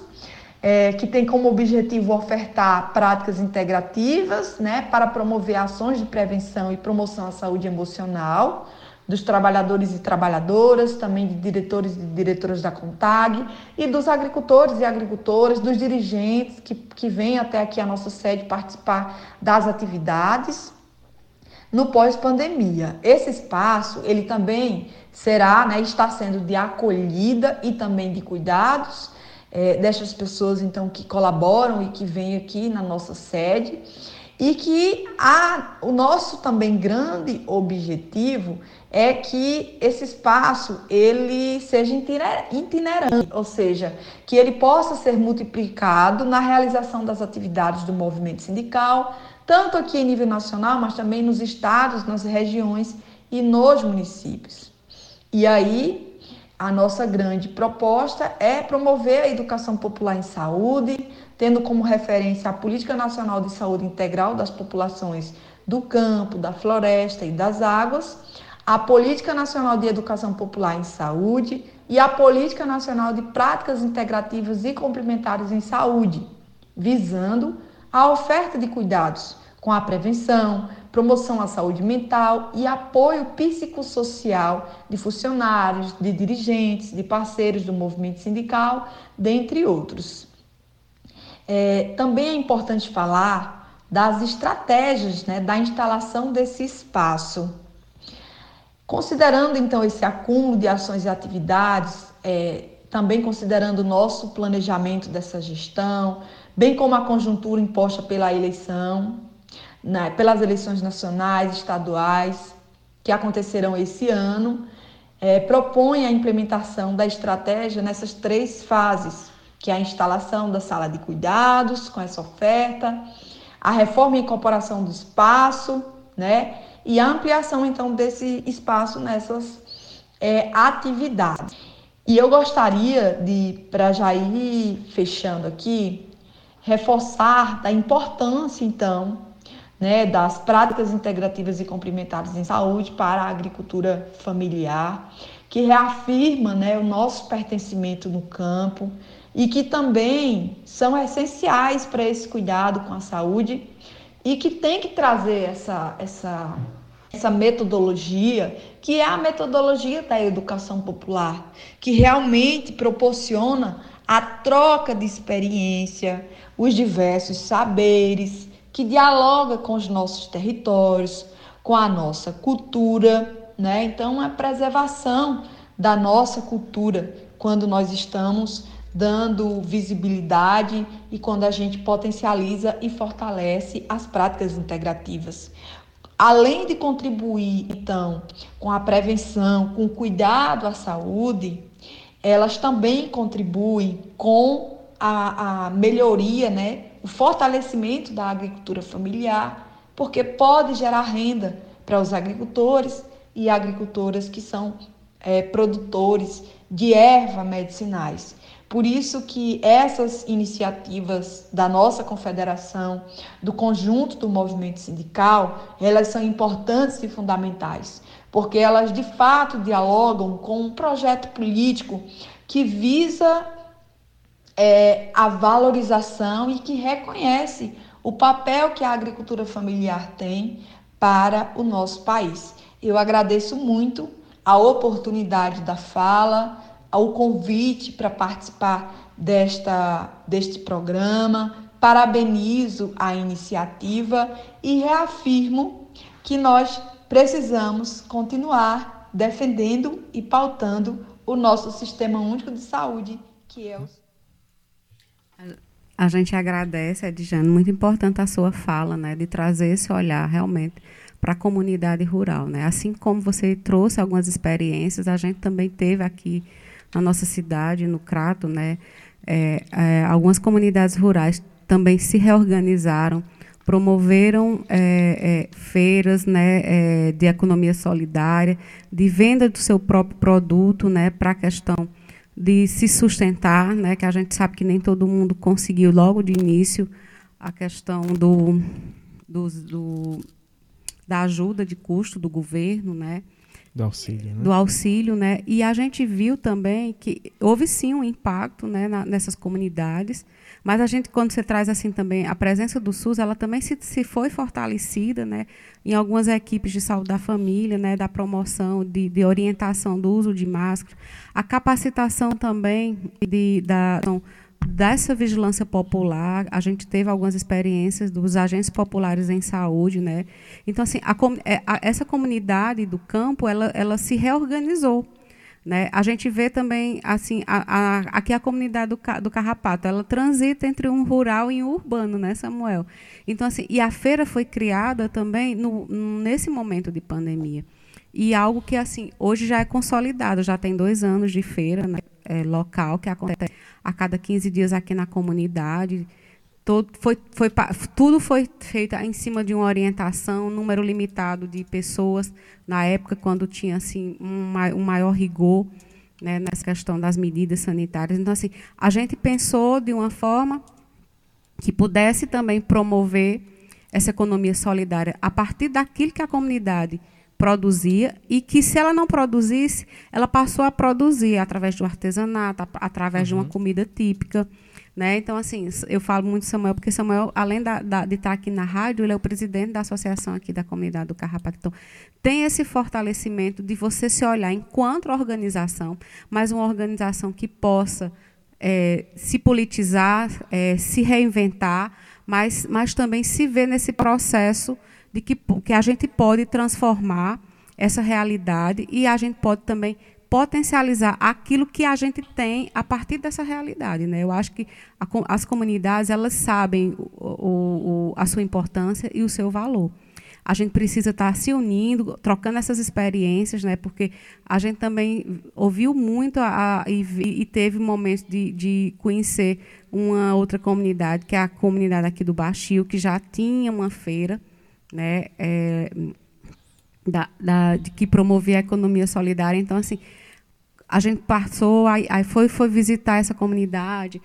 S11: é, que tem como objetivo ofertar práticas integrativas né, para promover ações de prevenção e promoção à saúde emocional dos trabalhadores e trabalhadoras, também de diretores e diretoras da CONTAG e dos agricultores e agricultoras, dos dirigentes que, que vêm até aqui a nossa sede participar das atividades no pós-pandemia. Esse espaço, ele também será, né, está sendo de acolhida e também de cuidados é, destas pessoas, então, que colaboram e que vêm aqui na nossa sede e que a, o nosso também grande objetivo é que esse espaço ele seja itinerante, ou seja, que ele possa ser multiplicado na realização das atividades do movimento sindical, tanto aqui em nível nacional, mas também nos estados, nas regiões e nos municípios. E aí, a nossa grande proposta é promover a educação popular em saúde, tendo como referência a Política Nacional de Saúde Integral das Populações do Campo, da Floresta e das Águas a Política Nacional de Educação Popular em Saúde e a Política Nacional de Práticas Integrativas e Complementares em Saúde, visando a oferta de cuidados com a prevenção, promoção à saúde mental e apoio psicossocial de funcionários, de dirigentes, de parceiros do movimento sindical, dentre outros. É, também é importante falar das estratégias né, da instalação desse espaço Considerando então esse acúmulo de ações e atividades, é, também considerando o nosso planejamento dessa gestão, bem como a conjuntura imposta pela eleição, né, pelas eleições nacionais, estaduais, que acontecerão esse ano, é, propõe a implementação da estratégia nessas três fases, que é a instalação da sala de cuidados com essa oferta, a reforma e incorporação do espaço, né? e a ampliação então desse espaço nessas é, atividades. E eu gostaria de, para já ir fechando aqui, reforçar da importância então né, das práticas integrativas e complementares em saúde para a agricultura familiar, que reafirma né, o nosso pertencimento no campo e que também são essenciais para esse cuidado com a saúde e que tem que trazer essa, essa, essa metodologia, que é a metodologia da educação popular, que realmente proporciona a troca de experiência, os diversos saberes, que dialoga com os nossos territórios, com a nossa cultura, né? Então, a preservação da nossa cultura quando nós estamos dando visibilidade e quando a gente potencializa e fortalece as práticas integrativas. Além de contribuir, então, com a prevenção, com o cuidado à saúde, elas também contribuem com a, a melhoria, né, o fortalecimento da agricultura familiar, porque pode gerar renda para os agricultores e agricultoras que são é, produtores de erva medicinais. Por isso que essas iniciativas da nossa confederação, do conjunto do movimento sindical, elas são importantes e fundamentais, porque elas de fato dialogam com um projeto político que visa é, a valorização e que reconhece o papel que a agricultura familiar tem para o nosso país. Eu agradeço muito a oportunidade da fala, ao convite para participar desta, deste programa, parabenizo a iniciativa e reafirmo que nós precisamos continuar defendendo e pautando o nosso Sistema Único de Saúde, que é o
S8: a gente agradece, Edjane, muito importante a sua fala, né, de trazer esse olhar realmente para a comunidade rural, né? Assim como você trouxe algumas experiências, a gente também teve aqui na nossa cidade, no Crato, né, é, é, algumas comunidades rurais também se reorganizaram, promoveram é, é feiras né, é, de economia solidária, de venda do seu próprio produto, né, para a questão de se sustentar, né, que a gente sabe que nem todo mundo conseguiu logo de início a questão do, do, do da ajuda de custo do governo, né?
S7: Do auxílio, né?
S8: Do auxílio, né? E a gente viu também que houve sim um impacto né, na, nessas comunidades, mas a gente, quando você traz assim também, a presença do SUS, ela também se, se foi fortalecida, né? Em algumas equipes de saúde da família, né? Da promoção, de, de orientação do uso de máscara, a capacitação também de, da dessa vigilância popular, a gente teve algumas experiências dos agentes populares em saúde, né? Então assim, a, é, a, essa comunidade do campo, ela, ela se reorganizou. Né? A gente vê também assim a, a, aqui a comunidade do, do Carrapato, ela transita entre um rural e um urbano, né, Samuel? Então assim, e a feira foi criada também no, nesse momento de pandemia e algo que assim hoje já é consolidado, já tem dois anos de feira né, é, local que acontece a cada 15 dias aqui na comunidade. Todo, foi, foi, tudo foi feito em cima de uma orientação, um número limitado de pessoas, na época, quando tinha assim, um, um maior rigor né, nessa questão das medidas sanitárias. Então, assim, a gente pensou de uma forma que pudesse também promover essa economia solidária a partir daquilo que a comunidade produzia e que se ela não produzisse, ela passou a produzir através do artesanato, através uhum. de uma uhum. comida típica. Né? Então, assim, eu falo muito Samuel, porque Samuel, além da, da, de estar aqui na rádio, ele é o presidente da associação aqui da comunidade do Carrapato. Então, tem esse fortalecimento de você se olhar enquanto organização, mas uma organização que possa é, se politizar, é, se reinventar, mas, mas também se ver nesse processo de que, que a gente pode transformar essa realidade e a gente pode também potencializar aquilo que a gente tem a partir dessa realidade. Né? Eu acho que a, as comunidades elas sabem o, o, a sua importância e o seu valor. A gente precisa estar se unindo, trocando essas experiências, né? porque a gente também ouviu muito a, a, e, e, teve momentos de, de conhecer uma outra comunidade, que é a comunidade aqui do Baixio, que já tinha uma feira né? É, da, da, de que promovia a economia solidária. Então, assim, a gente passou, aí, foi, foi visitar essa comunidade.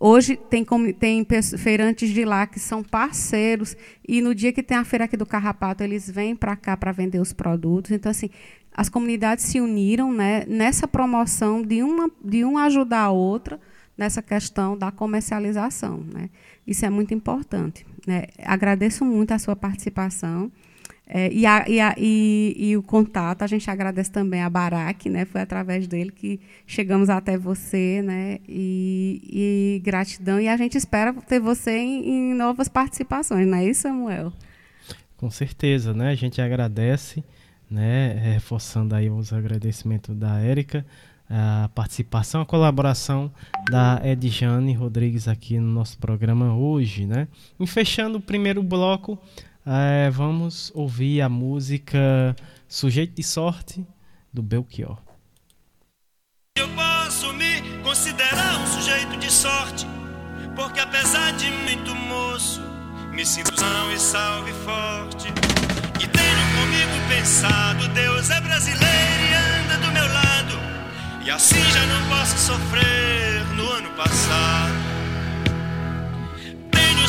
S8: Hoje tem, tem feirantes de lá que são parceiros, e no dia que tem a feira aqui do Carrapato, eles vêm para cá para vender os produtos. Então, assim, as comunidades se uniram né, nessa promoção de uma, de uma ajudar a outra nessa questão da comercialização. Né? Isso é muito importante. Né? Agradeço muito a sua participação. É, e, a, e, a, e, e, o contato, a gente agradece também a Barack, né? Foi através dele que chegamos até você, né? E, gratidão. E a gente espera ter você em, em, novas participações, não é isso, Samuel?
S7: Com certeza, né? A gente agradece, né? Reforçando aí os agradecimentos da Érica, a participação, a colaboração da Edjane Rodrigues aqui no nosso programa hoje, né? E fechando o primeiro bloco, é, vamos ouvir a música Sujeito de Sorte do Belchior. Eu posso
S12: me considerar um sujeito de sorte, porque apesar de muito moço, me sinto são e salve forte. E tenho comigo pensado, Deus é brasileiro e anda do meu lado, e assim já não posso sofrer no ano passado.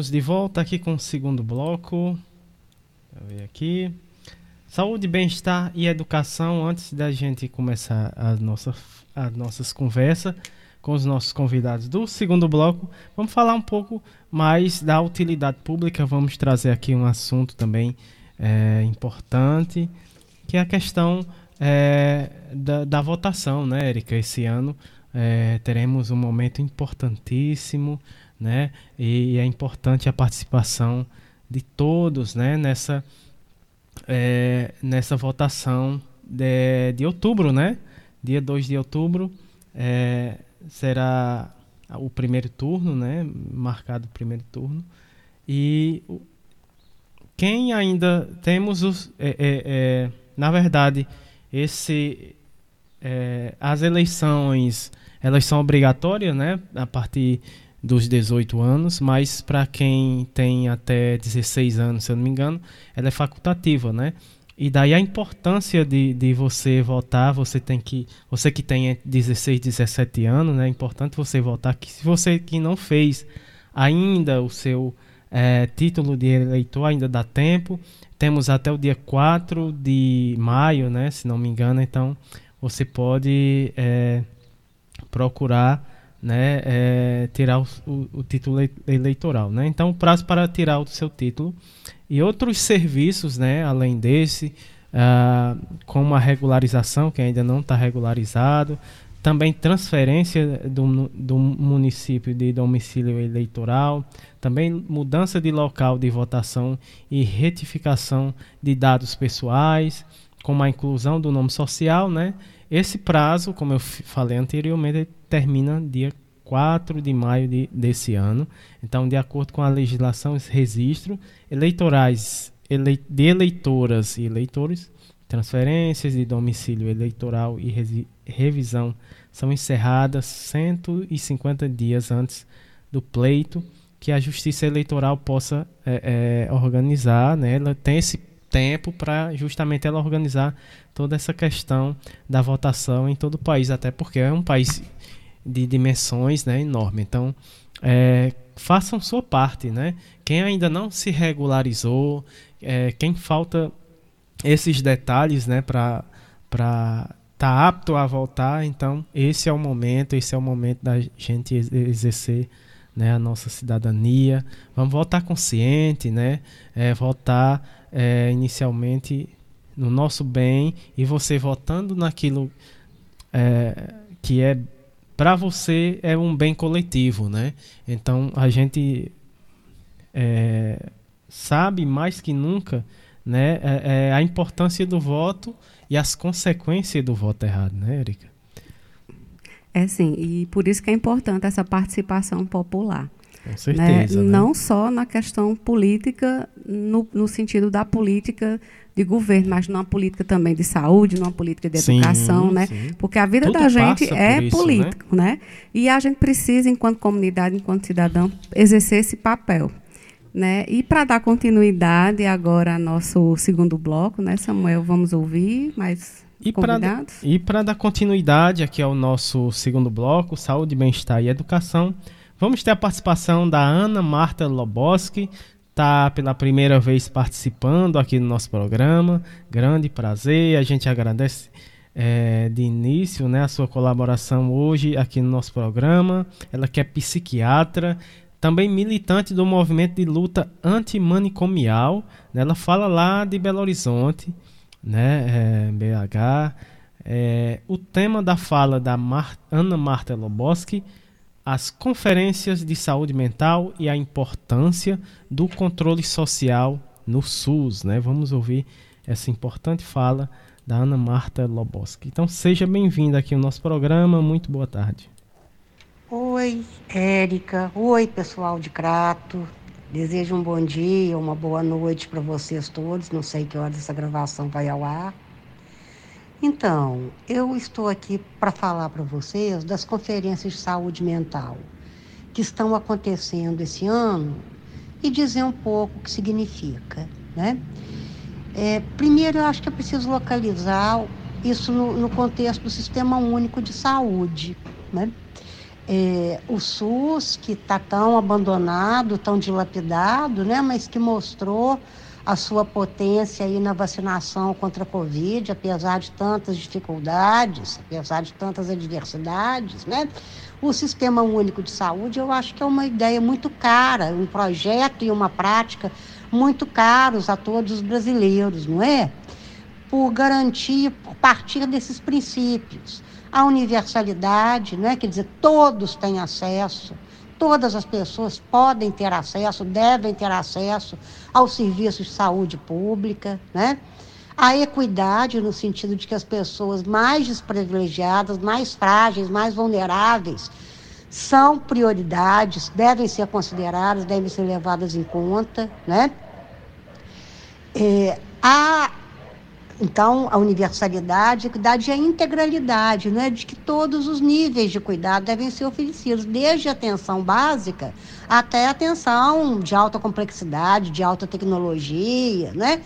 S7: Estamos de volta aqui com o segundo bloco. Eu ver aqui. Saúde, bem-estar e educação. Antes da gente começar a nossa, as nossas conversas com os nossos convidados do segundo bloco, vamos falar um pouco mais da utilidade pública. Vamos trazer aqui um assunto também é, importante, que é a questão é, da, da votação, né, Erika? Esse ano é, teremos um momento importantíssimo, né? E é importante a participação de todos, né? Nessa é, nessa votação de, de outubro, né? Dia 2 de outubro é, será o primeiro turno, né? Marcado o primeiro turno. E quem ainda temos os. é, é, é, na verdade, esse. é, as eleições elas são obrigatórias, né? A partir dos 18 anos, mas para quem tem até 16 anos, se eu não me engano, ela é facultativa, né? E daí a importância de, de você votar, você tem que. Você que tem entre 16 e 17 anos, né? É importante você votar. Que se você que não fez ainda o seu eh, título de eleitor, ainda dá tempo. Temos até o dia 4 de maio, né? Se não me engano, então você pode eh, procurar né, é, tirar o, o, o título ele- eleitoral. Né? Então, o prazo para tirar o seu título e outros serviços, né, além desse, ah, como a regularização, que ainda não está regularizado, também transferência do, do município de domicílio eleitoral, também mudança de local de votação e retificação de dados pessoais, como a inclusão do nome social, né? Esse prazo, como eu falei anteriormente, termina dia 4 de maio de, desse ano. Então, de acordo com a legislação, esse registro eleitorais ele, de eleitoras e eleitores, transferências de domicílio eleitoral e revisão são encerradas 150 dias antes do pleito que a Justiça Eleitoral possa é, é, organizar, né? Ela tem esse tempo para justamente ela organizar toda essa questão da votação em todo o país, até porque é um país de dimensões, né, enorme. Então, é, façam sua parte, né? Quem ainda não se regularizou, é, quem falta esses detalhes, né, para para tá apto a voltar, então esse é o momento, esse é o momento da gente exercer né, a nossa cidadania. Vamos votar consciente, né? É, votar é, inicialmente no nosso bem e você votando naquilo é, que é para você é um bem coletivo, né? Então a gente é, sabe mais que nunca, né, é, é a importância do voto e as consequências do voto errado, né, Erika?
S8: É sim, e por isso que é importante essa participação popular.
S7: Com né? certeza.
S8: Né? Né? Não só na questão política, no, no, sentido da política de governo, mas numa política também de saúde, numa política de educação, sim, né? Sim. Porque a vida
S7: Tudo
S8: da gente é
S7: isso,
S8: político, né? né? E a gente precisa, enquanto comunidade, enquanto cidadão, exercer esse papel. Né? E para dar continuidade agora ao nosso segundo bloco, né, Samuel, vamos ouvir mais
S7: e convidados? Pra, e para dar continuidade aqui ao nosso segundo bloco, saúde, bem-estar e educação, vamos ter a participação da Ana Marta Loboski, está pela primeira vez participando aqui no nosso programa, grande prazer, a gente agradece é, de início né, a sua colaboração hoje aqui no nosso programa, ela que é psiquiatra, também militante do movimento de luta antimanicomial. Né? Ela fala lá de Belo Horizonte, né? É, BH. É, o tema da fala da Mar Ana Marta Loboski, as conferências de saúde mental e a importância do controle social no SUS. Né? Vamos ouvir essa importante fala da Ana Marta Loboski. Então seja bem-vinda aqui ao nosso programa. Muito boa tarde.
S13: Oi, Érica. Oi, pessoal de Crato. Desejo um bom dia, uma boa noite para vocês todos. Não sei que horas essa gravação vai ao ar. Então, eu estou aqui para falar para vocês das conferências de saúde mental que estão acontecendo esse ano e dizer um pouco o que significa, né? É, primeiro, eu acho que é preciso localizar isso no, no contexto do Sistema Único de Saúde, né? é, o SUS, que está tão abandonado, tão dilapidado, né, mas que mostrou a sua potência aí na vacinação contra a Covid, apesar de tantas dificuldades, apesar de tantas adversidades, né? O Sistema Único de Saúde, eu acho que é uma ideia muito cara, um projeto e uma prática muito caros a todos os brasileiros, não é? Por garantir, por partir desses princípios a universalidade, né? quer dizer, todos têm acesso, todas as pessoas podem ter acesso, devem ter acesso aos serviços de saúde pública, né? a equidade no sentido de que as pessoas mais desprivilegiadas, mais frágeis, mais vulneráveis, são prioridades, devem ser consideradas, devem ser levadas em conta, né? É, a então, a universalidade, a equidade e a integralidade, né, de que todos os níveis de cuidado devem ser oferecidos, desde a atenção básica até a atenção de alta complexidade, de alta tecnologia, né,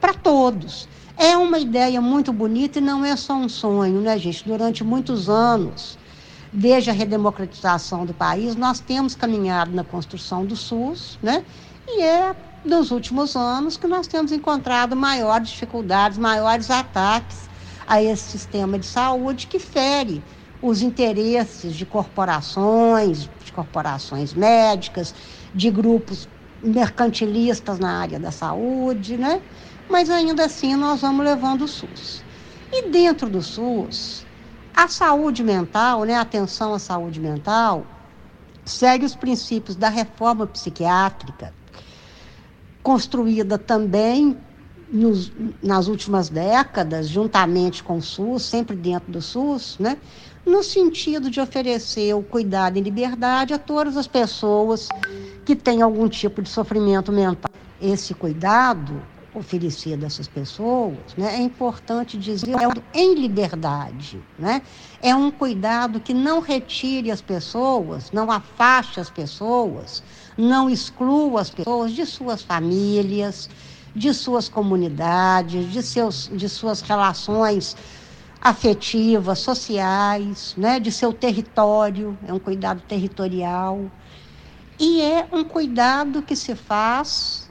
S13: para todos. É uma ideia muito bonita e não é só um sonho, né, gente? Durante muitos anos, desde a redemocratização do país, nós temos caminhado na construção do SUS, né? E é nos últimos anos que nós temos encontrado maiores dificuldades, maiores ataques a esse sistema de saúde que fere os interesses de corporações, de corporações médicas, de grupos mercantilistas na área da saúde, né? Mas ainda assim nós vamos levando o SUS. E dentro do SUS, A saúde mental, né, a atenção à saúde mental, segue os princípios da reforma psiquiátrica, construída também nos, nas últimas décadas, juntamente com o SUS, sempre dentro do SUS, né, no sentido de oferecer o cuidado e liberdade a todas as pessoas que têm algum tipo de sofrimento mental. Esse cuidado oferecido a essas pessoas, né, é importante dizer, é em liberdade, né? É um cuidado que não retire as pessoas, não afaste as pessoas, não exclua as pessoas de suas famílias, de suas comunidades, de, seus, de suas relações afetivas, sociais, né, de seu território, é um cuidado territorial. E é um cuidado que se faz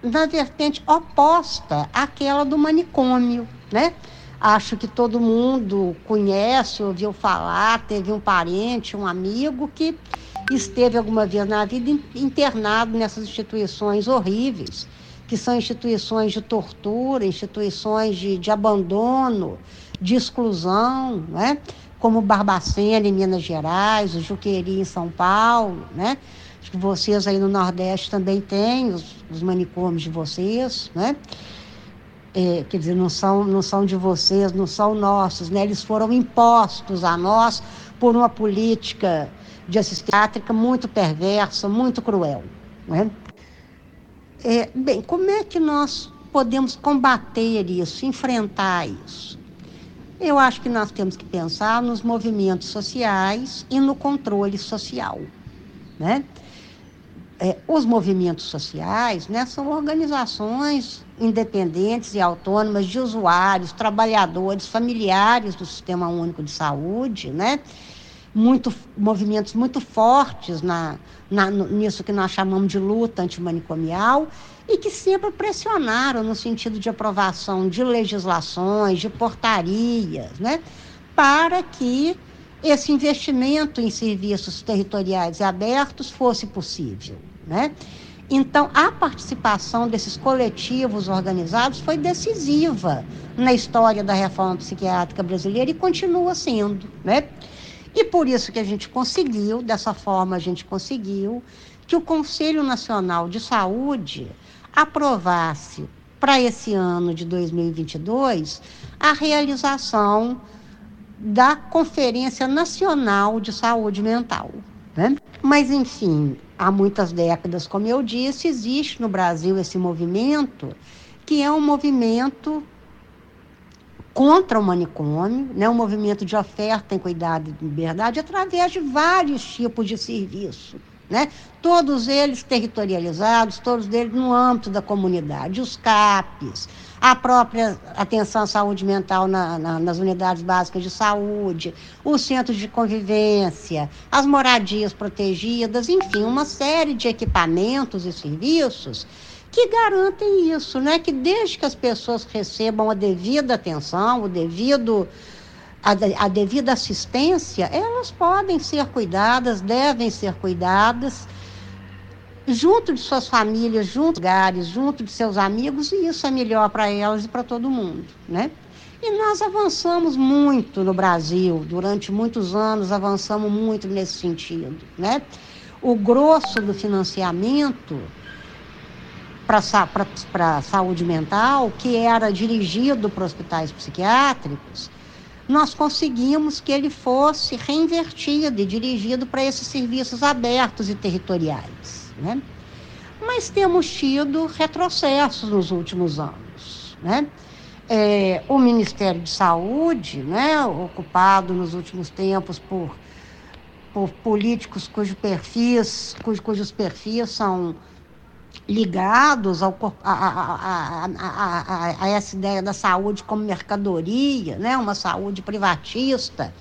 S13: na vertente oposta àquela do manicômio, né? Acho que todo mundo conhece, ouviu falar, teve um parente, um amigo que esteve alguma vez na vida internado nessas instituições horríveis, que são instituições de tortura, instituições de, de abandono, de exclusão, né? como Barbacena em Minas Gerais, o Juqueri em São Paulo, né? Acho que vocês aí no Nordeste também têm os, os manicômios de vocês, né? É, quer dizer, não são, não são de vocês, não são nossos, né? Eles foram impostos a nós por uma política de assistência muito perversa, muito cruel, né? É, bem, como é que nós podemos combater isso, enfrentar isso? Eu acho que nós temos que pensar nos movimentos sociais e no controle social. Né? É, os movimentos sociais né, são organizações independentes e autônomas de usuários, trabalhadores, familiares do Sistema Único de Saúde, né? Muito, movimentos muito fortes na, na, nisso que nós chamamos de luta antimanicomial e que sempre pressionaram no sentido de aprovação de legislações, de portarias, né, para que esse investimento em serviços territoriais e abertos fosse possível, né? Então, a participação desses coletivos organizados foi decisiva na história da reforma psiquiátrica brasileira e continua sendo, né? E por isso que a gente conseguiu, dessa forma a gente conseguiu, que o Conselho Nacional de Saúde aprovasse para esse ano de 2022 a realização da Conferência Nacional de Saúde Mental. Né? Mas, enfim, há muitas décadas, como eu disse, existe no Brasil esse movimento, que é um movimento contra o manicômio, né? um movimento de oferta em cuidado e liberdade, através de vários tipos de serviço né? Todos eles territorializados, todos eles no âmbito da comunidade, os CAPs, a própria atenção à saúde mental na, na, nas unidades básicas de saúde, os centros de convivência, as moradias protegidas, enfim, uma série de equipamentos e serviços que garantem isso, né? Que desde que as pessoas recebam a devida atenção, o devido a, a devida assistência, elas podem ser cuidadas, devem ser cuidadas junto de suas famílias, junto de lugares, junto de seus amigos, e isso é melhor para elas e para todo mundo, né? E nós avançamos muito no Brasil, durante muitos anos avançamos muito nesse sentido, né? O grosso do financiamento para a saúde mental, que era dirigido para hospitais psiquiátricos, nós conseguimos que ele fosse reinvertido e dirigido para esses serviços abertos e territoriais. Né? Mas temos tido retrocessos nos últimos anos. Né? É, o Ministério de Saúde, né, ocupado nos últimos tempos por, por políticos cujo perfis, cujo, cujos perfis são ligados ao, a, a, a, a, essa ideia da saúde como mercadoria, né? uma saúde privatista,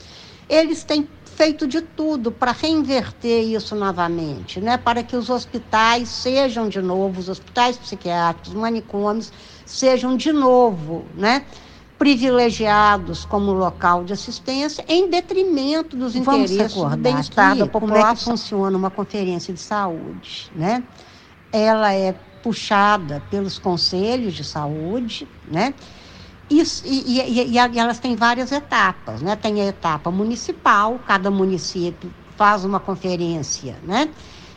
S13: eles têm feito de tudo para reinverter isso novamente, né? para que os hospitais sejam de novo, os hospitais psiquiátricos, manicômios, sejam de novo né? privilegiados como local de assistência, em detrimento dos Vamos interesses do bem-estar da população. Como é que funciona uma conferência de saúde, né? Ela é puxada pelos conselhos de saúde, né? Isso, e, e, e, elas têm várias etapas, né? Tem a etapa municipal, cada município faz uma conferência, né?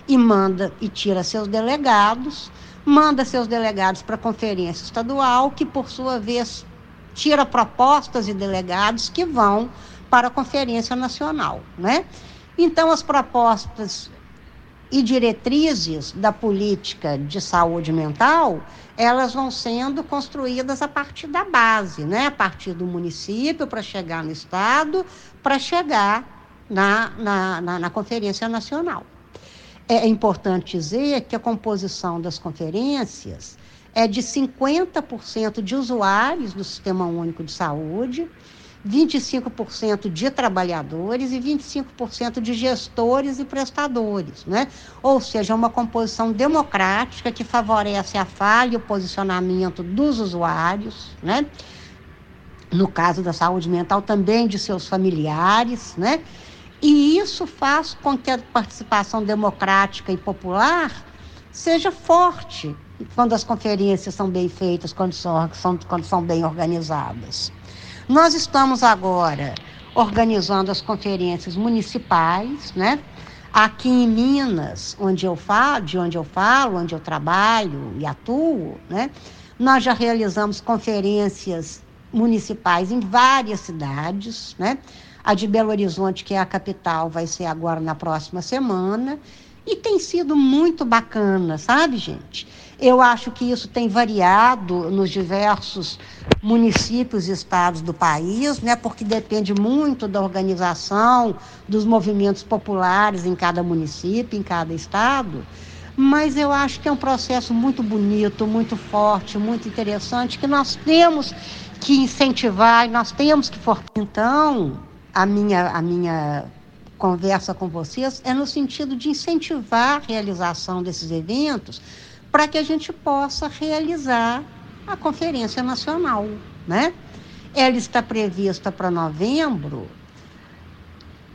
S13: E manda e tira seus delegados, manda seus delegados para a conferência estadual, que por sua vez tira propostas e delegados que vão para a conferência nacional, né? Então as propostas e diretrizes da política de saúde mental, elas vão sendo construídas a partir da base, né? a partir do município, para chegar no Estado, para chegar na, na, na, na Conferência Nacional. É importante dizer que a composição das conferências é de 50% de usuários do Sistema Único de Saúde, 25% de trabalhadores e 25% de gestores e prestadores, né? Ou seja, uma composição democrática que favorece a falha e o posicionamento dos usuários, né? No caso da saúde mental, também de seus familiares, né? E isso faz com que a participação democrática e popular seja forte quando as conferências são bem feitas, quando são, quando são bem organizadas. Nós estamos agora organizando as conferências municipais, né? Aqui em Minas, onde eu falo, de onde eu falo, onde eu trabalho e atuo, né? Nós já realizamos conferências municipais em várias cidades, né? A de Belo Horizonte, que é a capital, vai ser agora na próxima semana. E tem sido muito bacana, sabe, gente? Eu acho que isso tem variado nos diversos municípios e estados do país, né, porque depende muito da organização dos movimentos populares em cada município, em cada estado. Mas eu acho que é um processo muito bonito, muito forte, muito interessante, que nós temos que incentivar e nós temos que fortalecer. Então, a minha, a minha conversa com vocês é no sentido de incentivar a realização desses eventos para que a gente possa realizar a Conferência Nacional, né? Ela está prevista para novembro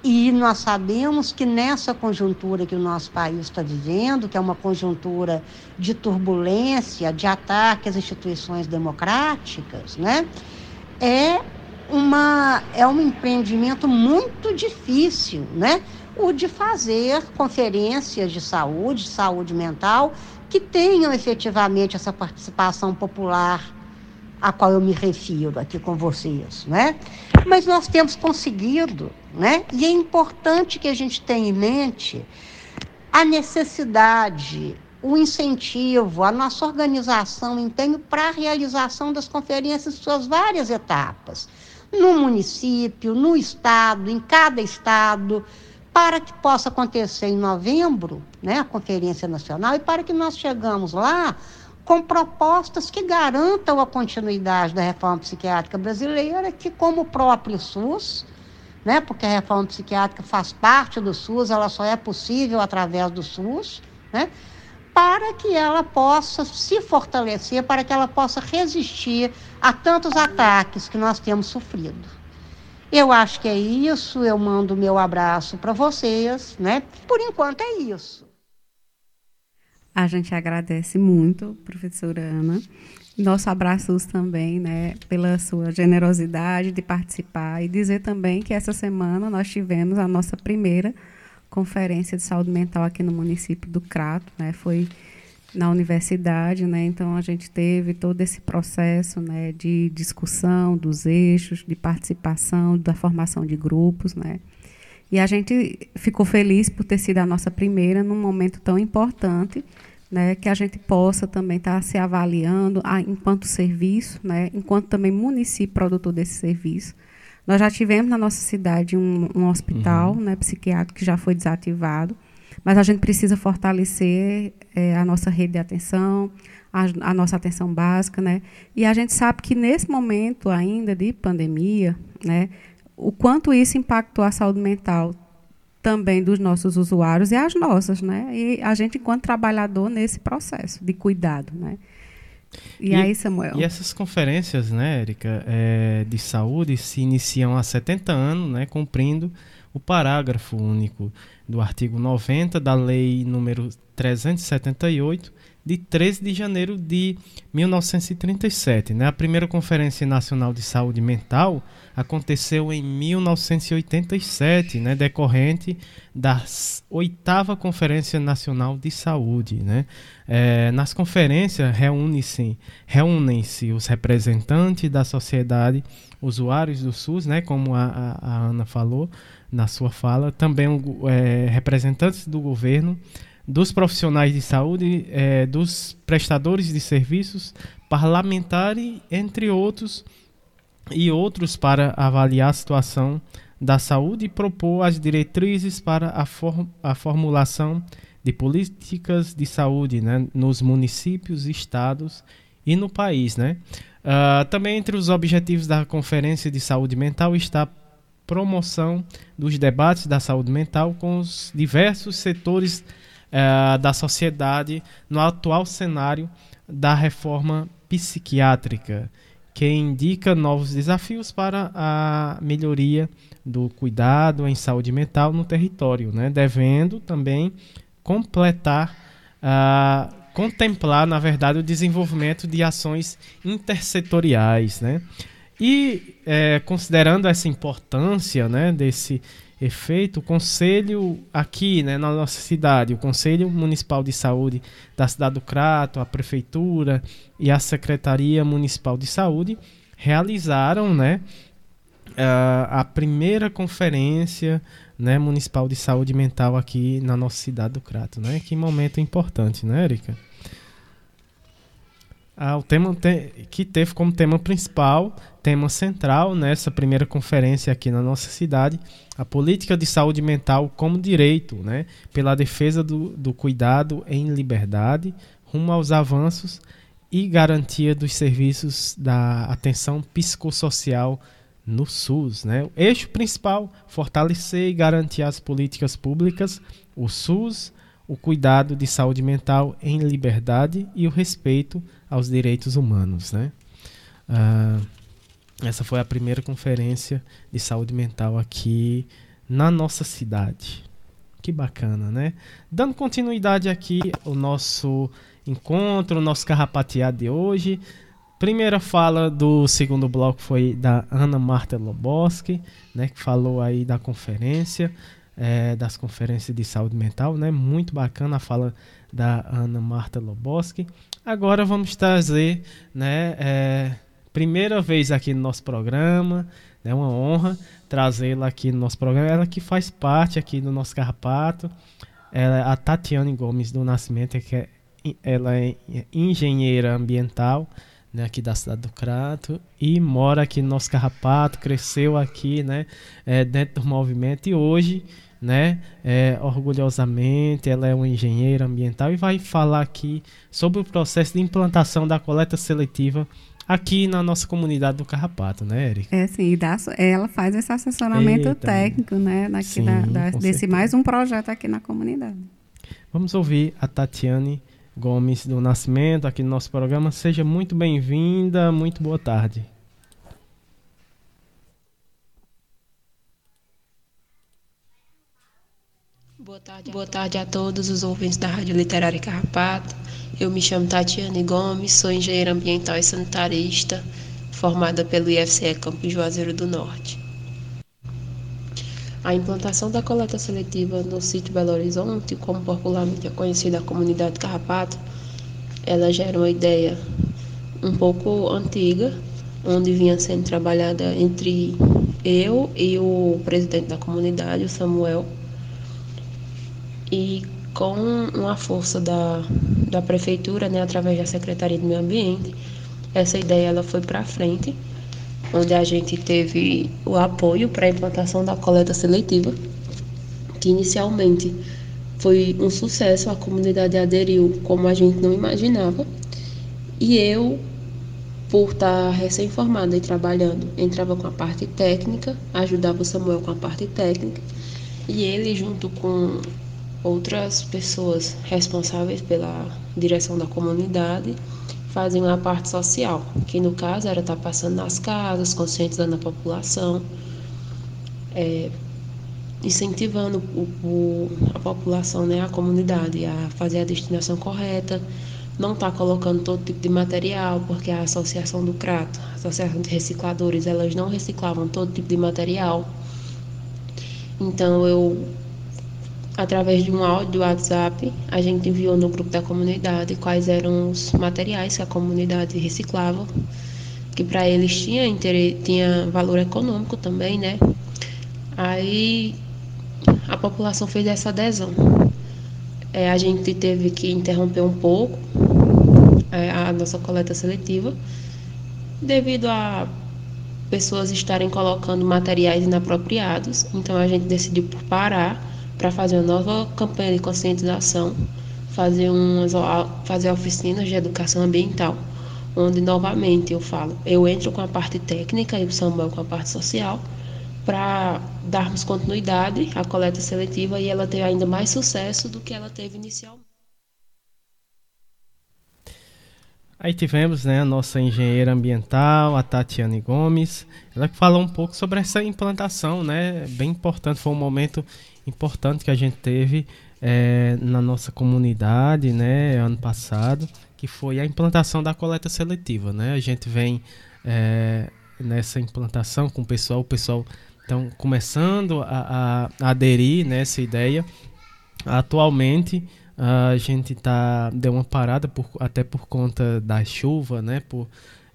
S13: e nós sabemos que nessa conjuntura que o nosso país está vivendo, que é uma conjuntura de turbulência, de ataque às instituições democráticas, né? É uma é um empreendimento muito difícil, né? O de fazer conferências de saúde, saúde mental, que tenham efetivamente essa participação popular a qual eu me refiro aqui com vocês, né? Mas nós temos conseguido, né? E é importante que a gente tenha em mente a necessidade, o incentivo, a nossa organização, empenho para a realização das conferências em suas várias etapas, no município, no estado, em cada estado, para que possa acontecer em novembro, né, a Conferência Nacional, e para que nós chegamos lá com propostas que garantam a continuidade da reforma psiquiátrica brasileira, que como o próprio SUS, né, porque a reforma psiquiátrica faz parte do SUS, ela só é possível através do SUS, né, para que ela possa se fortalecer, para que ela possa resistir a tantos ataques que nós temos sofrido. Eu acho que é isso. Eu mando meu abraço para vocês, né? Por enquanto é isso.
S8: A gente agradece muito, professora Ana. Nosso abraço também, né, pela sua generosidade de participar e dizer também que essa semana nós tivemos a nossa primeira conferência de saúde mental aqui no município do Crato, né? Foi na universidade, né? Então a gente teve todo esse processo, né, de discussão dos eixos, de participação, da formação de grupos, né? E a gente ficou feliz por ter sido a nossa primeira num momento tão importante, né, que a gente possa também estar tá se avaliando a, enquanto serviço, né, enquanto também município produtor desse serviço. Nós já tivemos na nossa cidade um, um hospital uhum. né, psiquiátrico que já foi desativado mas a gente precisa fortalecer é, a nossa rede de atenção, a, a, nossa atenção básica, né? E a gente sabe que nesse momento ainda de pandemia, né, o quanto isso impactou a saúde mental também dos nossos usuários e as nossas, né? E a gente enquanto trabalhador nesse processo de cuidado, né? E, e aí, Samuel?
S7: E essas conferências, né, Érica, é, de saúde se iniciam há 70 anos, né, cumprindo o parágrafo único do artigo 90 da Lei número 378, de 13 de janeiro de 1937. Né? A primeira Conferência Nacional de Saúde Mental aconteceu em 1987, né? decorrente da oitava Conferência Nacional de Saúde. Né? É, nas conferências reúnem-se reúnem os representantes da sociedade, usuários do SUS, né? como a, a, a Ana falou na sua fala, também é, representantes do governo, dos profissionais de saúde, é, dos prestadores de serviços, parlamentares, entre outros, e outros para avaliar a situação da saúde e propor as diretrizes para a, for a formulação de políticas de saúde né, nos municípios, estados e no país. Né? Uh, também entre os objetivos da Conferência de Saúde Mental está promoção dos debates da saúde mental com os diversos setores uh, da sociedade no atual cenário da reforma psiquiátrica, que indica novos desafios para a melhoria do cuidado em saúde mental no território, né? devendo também completar, uh, contemplar, na verdade, o desenvolvimento de ações intersetoriais. Né? E é, considerando essa importância né, desse efeito, o Conselho aqui né, na nossa cidade, o Conselho Municipal de Saúde da cidade do Crato, a Prefeitura e a Secretaria Municipal de Saúde realizaram né, a, primeira conferência né, municipal de saúde mental aqui na nossa cidade do Crato. Né? Que momento importante, né, Erika? Ah, o tema te, que teve como tema principal, tema central nessa primeira conferência aqui na nossa cidade, a política de saúde mental como direito, né, pela defesa do, do cuidado em liberdade, rumo aos avanços e garantia dos serviços da atenção psicossocial no SUS. Né? O eixo principal, fortalecer e garantir as políticas públicas, o SUS, o cuidado de saúde mental em liberdade e o respeito aos direitos humanos. Né? Ah, essa foi a primeira conferência de saúde mental aqui na nossa cidade. Que bacana, né? Dando continuidade aqui ao nosso encontro, o nosso carrapateado de hoje. Primeira fala do segundo bloco foi da Ana Marta Loboski, né, que falou aí da conferência, é, das conferências de saúde mental, né? Muito bacana a fala da Ana Marta Loboski. Agora vamos trazer, né, é, primeira vez aqui no nosso programa, é né, uma honra trazê-la aqui no nosso programa. Ela que faz parte aqui do nosso carrapato, ela é a Tatiane Gomes do Nascimento, que é, ela é engenheira ambiental, né, aqui da cidade do Crato e mora aqui no nosso Carrapato, cresceu aqui, né, é, dentro do movimento e hoje, né, é, orgulhosamente, ela é uma engenheira ambiental e vai falar aqui sobre o processo de implantação da coleta seletiva aqui na nossa comunidade do Carrapato, né, Eric?
S8: É, sim, dá, ela faz esse assessoramento Eita, técnico, né, daqui sim, da, da, desse certeza. mais um projeto aqui na comunidade.
S7: Vamos ouvir a Tatiane Gomes do Nascimento aqui no nosso programa. Seja muito bem-vinda, muito boa tarde.
S14: Boa tarde, boa tarde a todos os ouvintes da Rádio Literária Carrapato. Eu me chamo Tatiane Gomes, sou engenheira ambiental e sanitarista, formada pelo IFCE Campo Juazeiro do Norte. A implantação da coleta seletiva no sítio Belo Horizonte, como popularmente é conhecida a comunidade Carrapato, ela gera uma ideia um pouco antiga, onde vinha sendo trabalhada entre eu e o presidente da comunidade, o Samuel, e com uma força da, da prefeitura, né, através da Secretaria do Meio Ambiente, essa ideia ela foi para frente onde a gente teve o apoio para a implantação da coleta seletiva, que inicialmente foi um sucesso, a comunidade aderiu como a gente não imaginava. E eu, por estar recém-formada e trabalhando, entrava com a parte técnica, ajudava o Samuel com a parte técnica, e ele, junto com outras pessoas responsáveis pela direção da comunidade, fazem a parte social, que no caso era estar passando nas casas, conscientizando a população, é, incentivando o, o, a população, né, a comunidade, a fazer a destinação correta não está colocando todo tipo de material, porque a associação do Crato, a associação de recicladores, elas não reciclavam todo tipo de material. Então eu, através de um áudio do WhatsApp, a gente enviou no grupo da comunidade quais eram os materiais que a comunidade reciclava, que para eles tinha, tinha valor econômico também, né? Aí a população fez essa adesão. É, a gente teve que interromper um pouco é, a nossa coleta seletiva, devido a pessoas estarem colocando materiais inapropriados. Então a gente decidiu por parar para fazer uma nova campanha de conscientização, fazer umas fazer oficinas de educação ambiental, onde novamente eu falo, eu entro com a parte técnica e o Samuel com a parte social para darmos continuidade à coleta seletiva e ela ter ainda mais sucesso do que ela teve inicialmente.
S7: Aí tivemos né, a nossa engenheira ambiental, a Tatiane Gomes, ela falou um pouco sobre essa implantação, né? Bem importante, foi um momento importante que a gente teve é, na nossa comunidade, né, ano passado, que foi a implantação da coleta seletiva, né? A gente vem é, nessa implantação com o pessoal, o pessoal então começando a, a, aderir nessa ideia. Atualmente a gente tá deu uma parada por, até por conta da chuva, né? Por,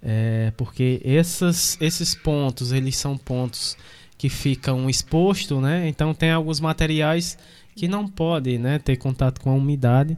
S7: é, porque essas, esses pontos eles são pontos que ficam expostos, né? Então tem alguns materiais que não podem, né, ter contato com a umidade.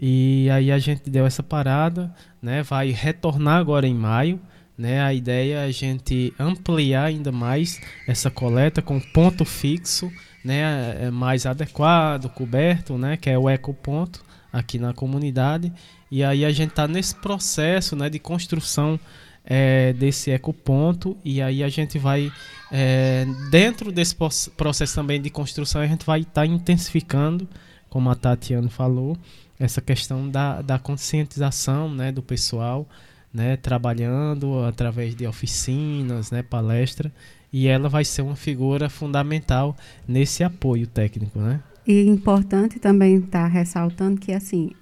S7: E aí a gente deu essa parada, né? Vai retornar agora em maio. Né, a ideia é a gente ampliar ainda mais essa coleta com ponto fixo né, é mais adequado, coberto, né, que é o ecoponto aqui na comunidade. E aí a gente está nesse processo né, de construção é, desse ecoponto e aí a gente vai é, dentro desse processo também de construção a gente vai estar tá intensificando, como a Tatiana falou, essa questão da, da conscientização né, do pessoal, né, trabalhando através de oficinas, né, palestra e ela vai ser uma figura fundamental nesse apoio técnico, né?
S8: E importante também estar tá ressaltando que assim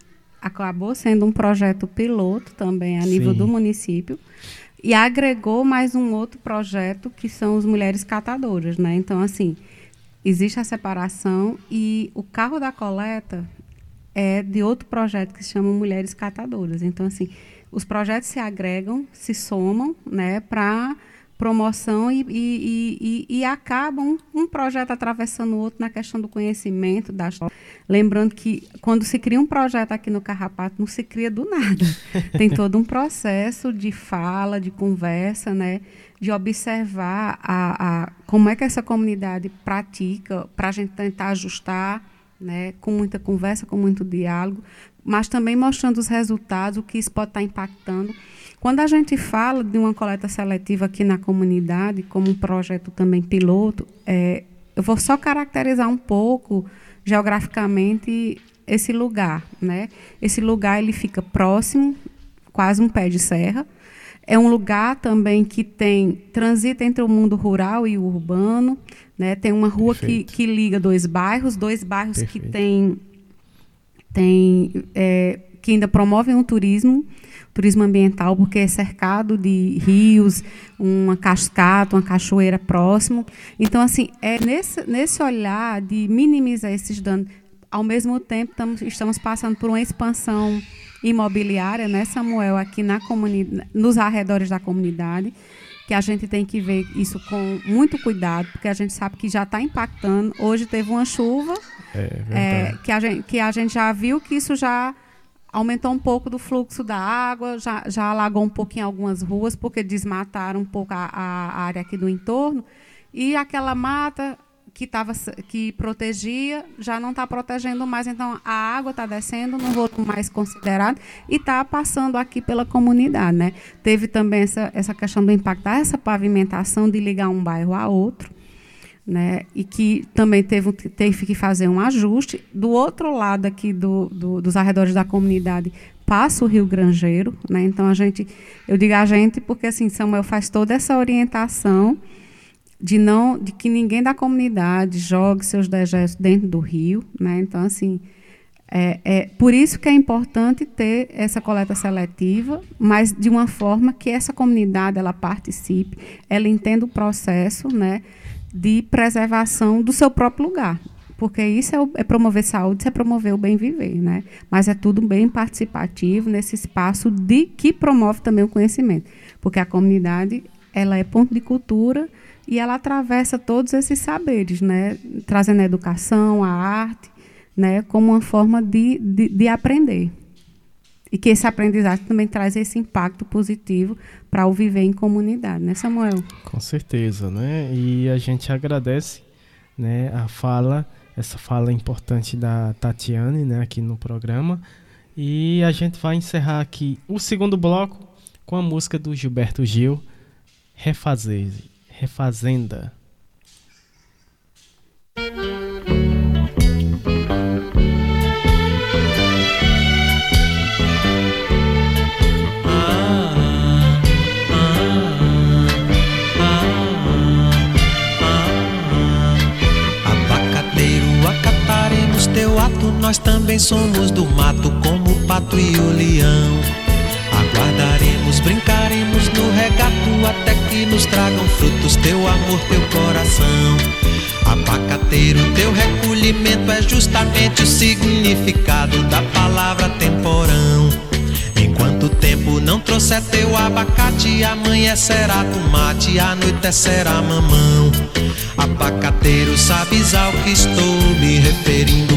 S8: acabou sendo um projeto piloto também a nível Sim. do município e agregou mais um outro projeto que são os mulheres catadoras, né? Então assim existe a separação e o carro da coleta é de outro projeto que se chama Mulheres Catadoras. Então assim os projetos se agregam, se somam, né, para promoção e, e, e, e, acabam um projeto atravessando o outro na questão do conhecimento. Da... Lembrando que quando se cria um projeto aqui no Carrapato, não se cria do nada. Tem todo um processo de fala, de conversa, né? de observar a, a, como é que essa comunidade pratica, para a gente tentar ajustar, né? com muita conversa, com muito diálogo, mas também mostrando os resultados, o que isso pode estar impactando quando a gente fala de uma coleta seletiva aqui na comunidade, como um projeto também piloto, é, eu vou só caracterizar um pouco geograficamente esse lugar, né? Esse lugar ele fica próximo, quase um pé de serra. É um lugar também que tem transita entre o mundo rural e o urbano, né? Tem uma rua que, que liga dois bairros, dois bairros Perfeito. que tem, tem é, que ainda promovem o turismo turismo ambiental, porque é cercado de rios, uma cascata, uma cachoeira próximo. Então, assim, é nesse, nesse olhar de minimizar esses danos. Ao mesmo tempo, estamos, estamos passando por uma expansão imobiliária, né, Samuel, aqui na comunidade, nos arredores da comunidade, que a gente tem que ver isso com muito cuidado, porque a gente sabe que já está impactando. Hoje teve uma chuva é, é, que, a gente, que a gente já viu que isso já aumentou um pouco do fluxo da água, já, já alagou um pouquinho algumas ruas, porque desmataram um pouco a, a área aqui do entorno. E aquela mata que, tava, que protegia já não está protegendo mais. Então, a água está descendo no volume mais considerado e está passando aqui pela comunidade. Né? Teve também essa, essa questão do impacto essa pavimentação de ligar um bairro a outro né? E que também teve, teve que fazer um ajuste. Do outro lado aqui do, do, dos arredores da comunidade passa o Rio Grangeiro, né? Então a gente, eu digo a gente porque assim Samuel faz toda essa orientação de não, de que ninguém da comunidade jogue seus dejetos dentro do rio, né? Então assim É, é por isso que é importante ter essa coleta seletiva, mas de uma forma que essa comunidade ela participe, ela entenda o processo, né, de preservação do seu próprio lugar, porque isso é, o, é, promover saúde, isso é promover o bem viver, né? Mas é tudo bem participativo nesse espaço de que promove também o conhecimento, porque a comunidade ela é ponto de cultura e ela atravessa todos esses saberes, né? Trazendo a educação, a arte, né? Como uma forma de, de, de aprender e que esse aprendizagem também traz esse impacto positivo para o viver em comunidade, né, Samuel?
S7: Com certeza, né? E a gente agradece, né, a fala essa fala importante da Tatiane né, aqui no programa. E a gente vai encerrar aqui o segundo bloco com a música do Gilberto Gil, Refazer, Refazenda.
S3: Também somos do mato, como o pato e o leão. Aguardaremos, brincaremos no regato até que nos tragam frutos teu amor, teu coração. Abacateiro, teu recolhimento é justamente o significado da palavra temporão. Enquanto o tempo não trouxer teu abacate, amanhecerá tomate, anoitecerá mamão. Abacateiro, sabes ao que estou me referindo,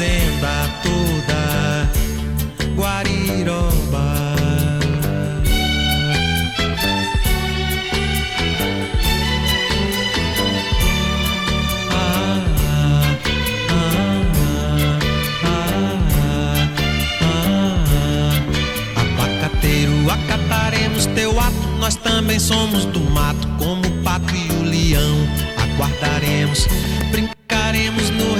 S3: refazenda toda, Guariroba. acataremos teu ato, nós também somos do mato, como o pato e o leão. Aguardaremos, brincaremos no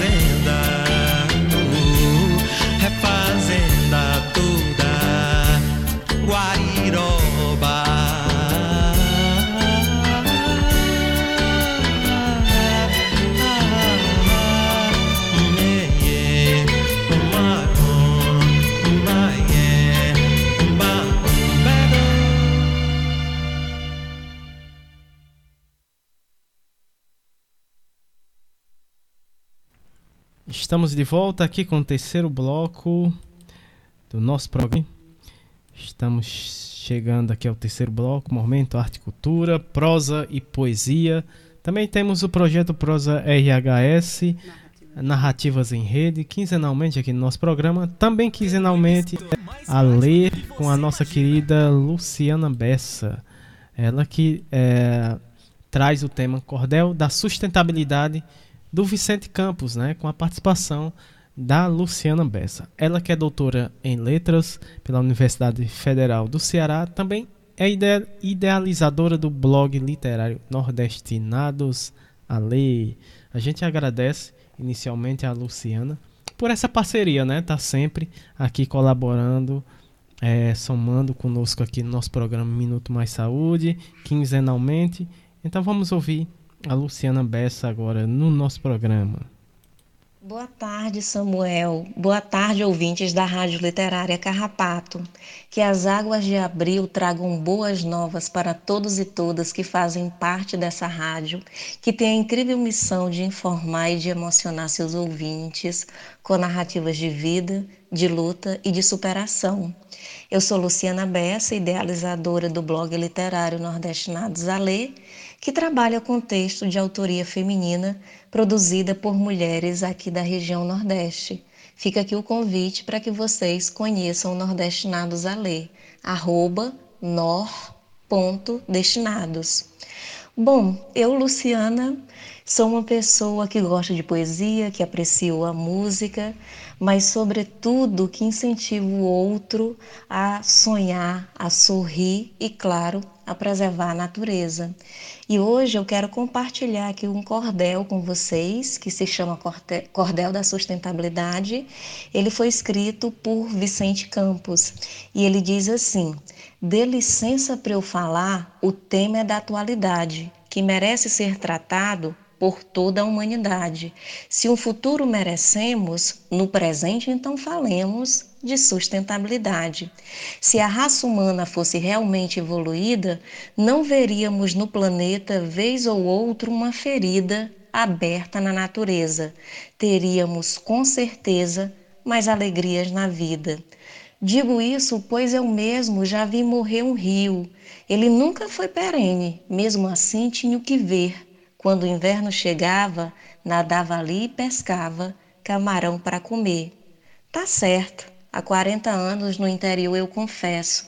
S7: Estamos de volta aqui com o terceiro bloco do nosso programa. Estamos chegando aqui ao terceiro bloco, momento arte cultura, prosa e poesia. Também temos o projeto Prosa RHS, narrativas em rede, quinzenalmente aqui no nosso programa. Também quinzenalmente a ler com a nossa querida Luciana Bessa. Ela que é, traz o tema Cordel da Sustentabilidade do Vicente Campos, né, com a participação da Luciana Bessa. Ela que é doutora em letras pela Universidade Federal do Ceará, também é ide idealizadora do blog literário Nordestinados a Lei. A gente agradece inicialmente a Luciana por essa parceria, né? Tá sempre aqui colaborando é, somando conosco aqui no nosso programa Minuto Mais Saúde, quinzenalmente. Então vamos ouvir a Luciana Bessa agora no nosso programa.
S15: Boa tarde, Samuel. Boa tarde, ouvintes da Rádio Literária Carrapato. Que as águas de abril tragam boas novas para todos e todas que fazem parte dessa rádio, que tem a incrível missão de informar e de emocionar seus ouvintes com narrativas de vida, de luta e de superação. Eu sou Luciana Bessa, idealizadora do blog literário Nordestinados a Ler, que trabalha com texto de autoria feminina produzida por mulheres aqui da região Nordeste. Fica aqui o convite para que vocês conheçam o Nordestinados a Ler, arroba nor.destinados. Bom, eu, Luciana, sou uma pessoa que gosta de poesia, que aprecia a música, mas, sobretudo, que incentiva o outro a sonhar, a sorrir e, claro, a preservar a natureza. E hoje eu quero compartilhar aqui um cordel com vocês, que se chama Cordel da Sustentabilidade. Ele foi escrito por Vicente Campos e ele diz assim: Dê licença para eu falar, o tema é da atualidade, que merece ser tratado por toda a humanidade. Se um futuro merecemos, no presente então falemos de sustentabilidade. Se a raça humana fosse realmente evoluída, não veríamos no planeta vez ou outra uma ferida aberta na natureza. Teríamos com certeza mais alegrias na vida. Digo isso pois eu mesmo já vi morrer um rio. Ele nunca foi perene, mesmo assim tinha o que ver quando o inverno chegava, nadava ali e pescava camarão para comer. Tá certo, há 40 anos no interior eu confesso.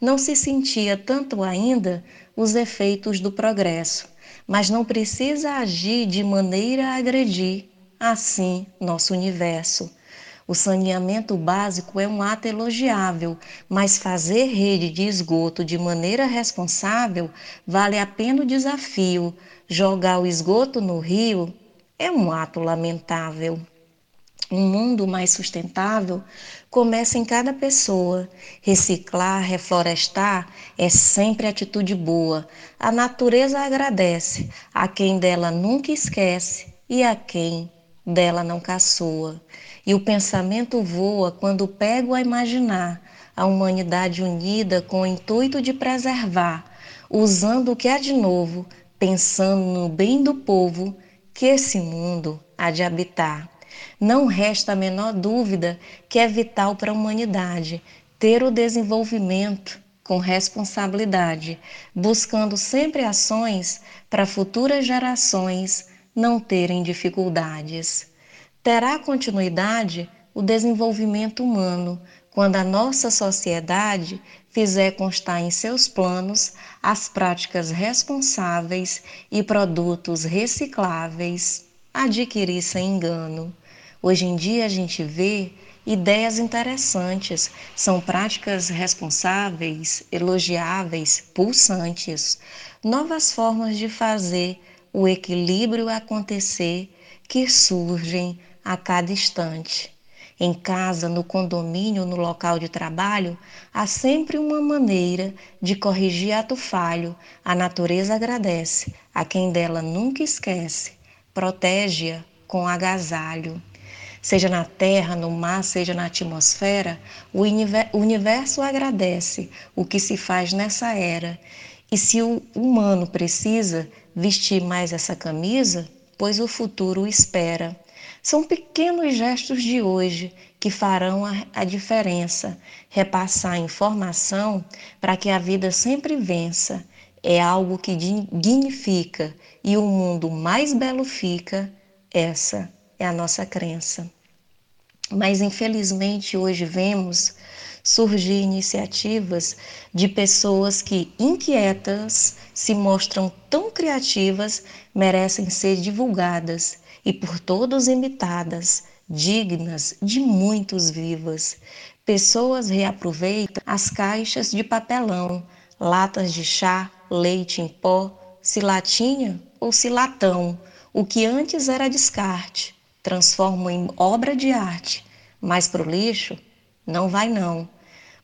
S15: Não se sentia tanto ainda os efeitos do progresso, mas não precisa agir de maneira a agredir assim nosso universo. O saneamento básico é um ato elogiável, mas fazer rede de esgoto de maneira responsável vale a pena o desafio, Jogar o esgoto no rio é um ato lamentável. Um mundo mais sustentável começa em cada pessoa. Reciclar, reflorestar é sempre atitude boa. A natureza agradece a quem dela nunca esquece e a quem dela não caçoa. E o pensamento voa quando pego a imaginar a humanidade unida com o intuito de preservar, usando o que há de novo pensando no bem do povo que esse mundo há de habitar. Não resta a menor dúvida que é vital para a humanidade ter o desenvolvimento com responsabilidade, buscando sempre ações para futuras gerações não terem dificuldades. Terá continuidade o desenvolvimento humano quando a nossa sociedade fizer constar em seus planos as práticas responsáveis e produtos recicláveis, adquirir sem engano. Hoje em dia a gente vê ideias interessantes, são práticas responsáveis, elogiáveis, pulsantes, novas formas de fazer o equilíbrio acontecer que surgem a cada instante. Em casa, no condomínio, no local de trabalho, há sempre uma maneira de corrigir ato falho. A natureza agradece a quem dela nunca esquece, protege-a com agasalho. Seja na terra, no mar, seja na atmosfera, o universo agradece o que se faz nessa era. E se o humano precisa vestir mais essa camisa, pois o futuro o espera. São pequenos gestos de hoje que farão a, a diferença. Repassar informação para que a vida sempre vença é algo que dignifica e o mundo mais belo fica. Essa é a nossa crença. Mas infelizmente hoje vemos surgir iniciativas de pessoas que, inquietas, se mostram tão criativas, merecem ser divulgadas e por todos imitadas, dignas de muitos vivas. Pessoas reaproveitam as caixas de papelão, latas de chá, leite em pó, se latinha ou se latão, o que antes era descarte, transformam em obra de arte, mas para o lixo não vai não.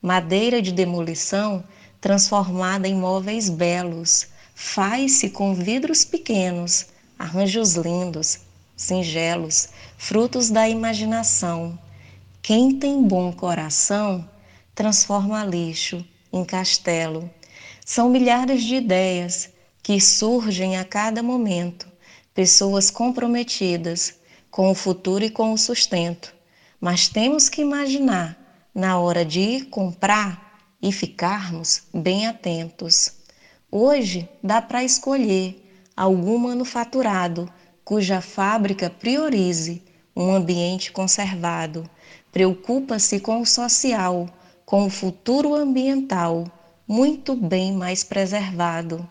S15: Madeira de demolição transformada em móveis belos, faz-se com vidros pequenos, arranjos lindos, singelos, frutos da imaginação. Quem tem bom coração transforma lixo em castelo. São milhares de ideias que surgem a cada momento, pessoas comprometidas com o futuro e com o sustento. Mas temos que imaginar, na hora de ir comprar e ficarmos bem atentos. Hoje dá para escolher algum manufaturado cuja fábrica priorize um ambiente conservado, preocupa-se com o social, com o futuro ambiental, muito bem mais preservado.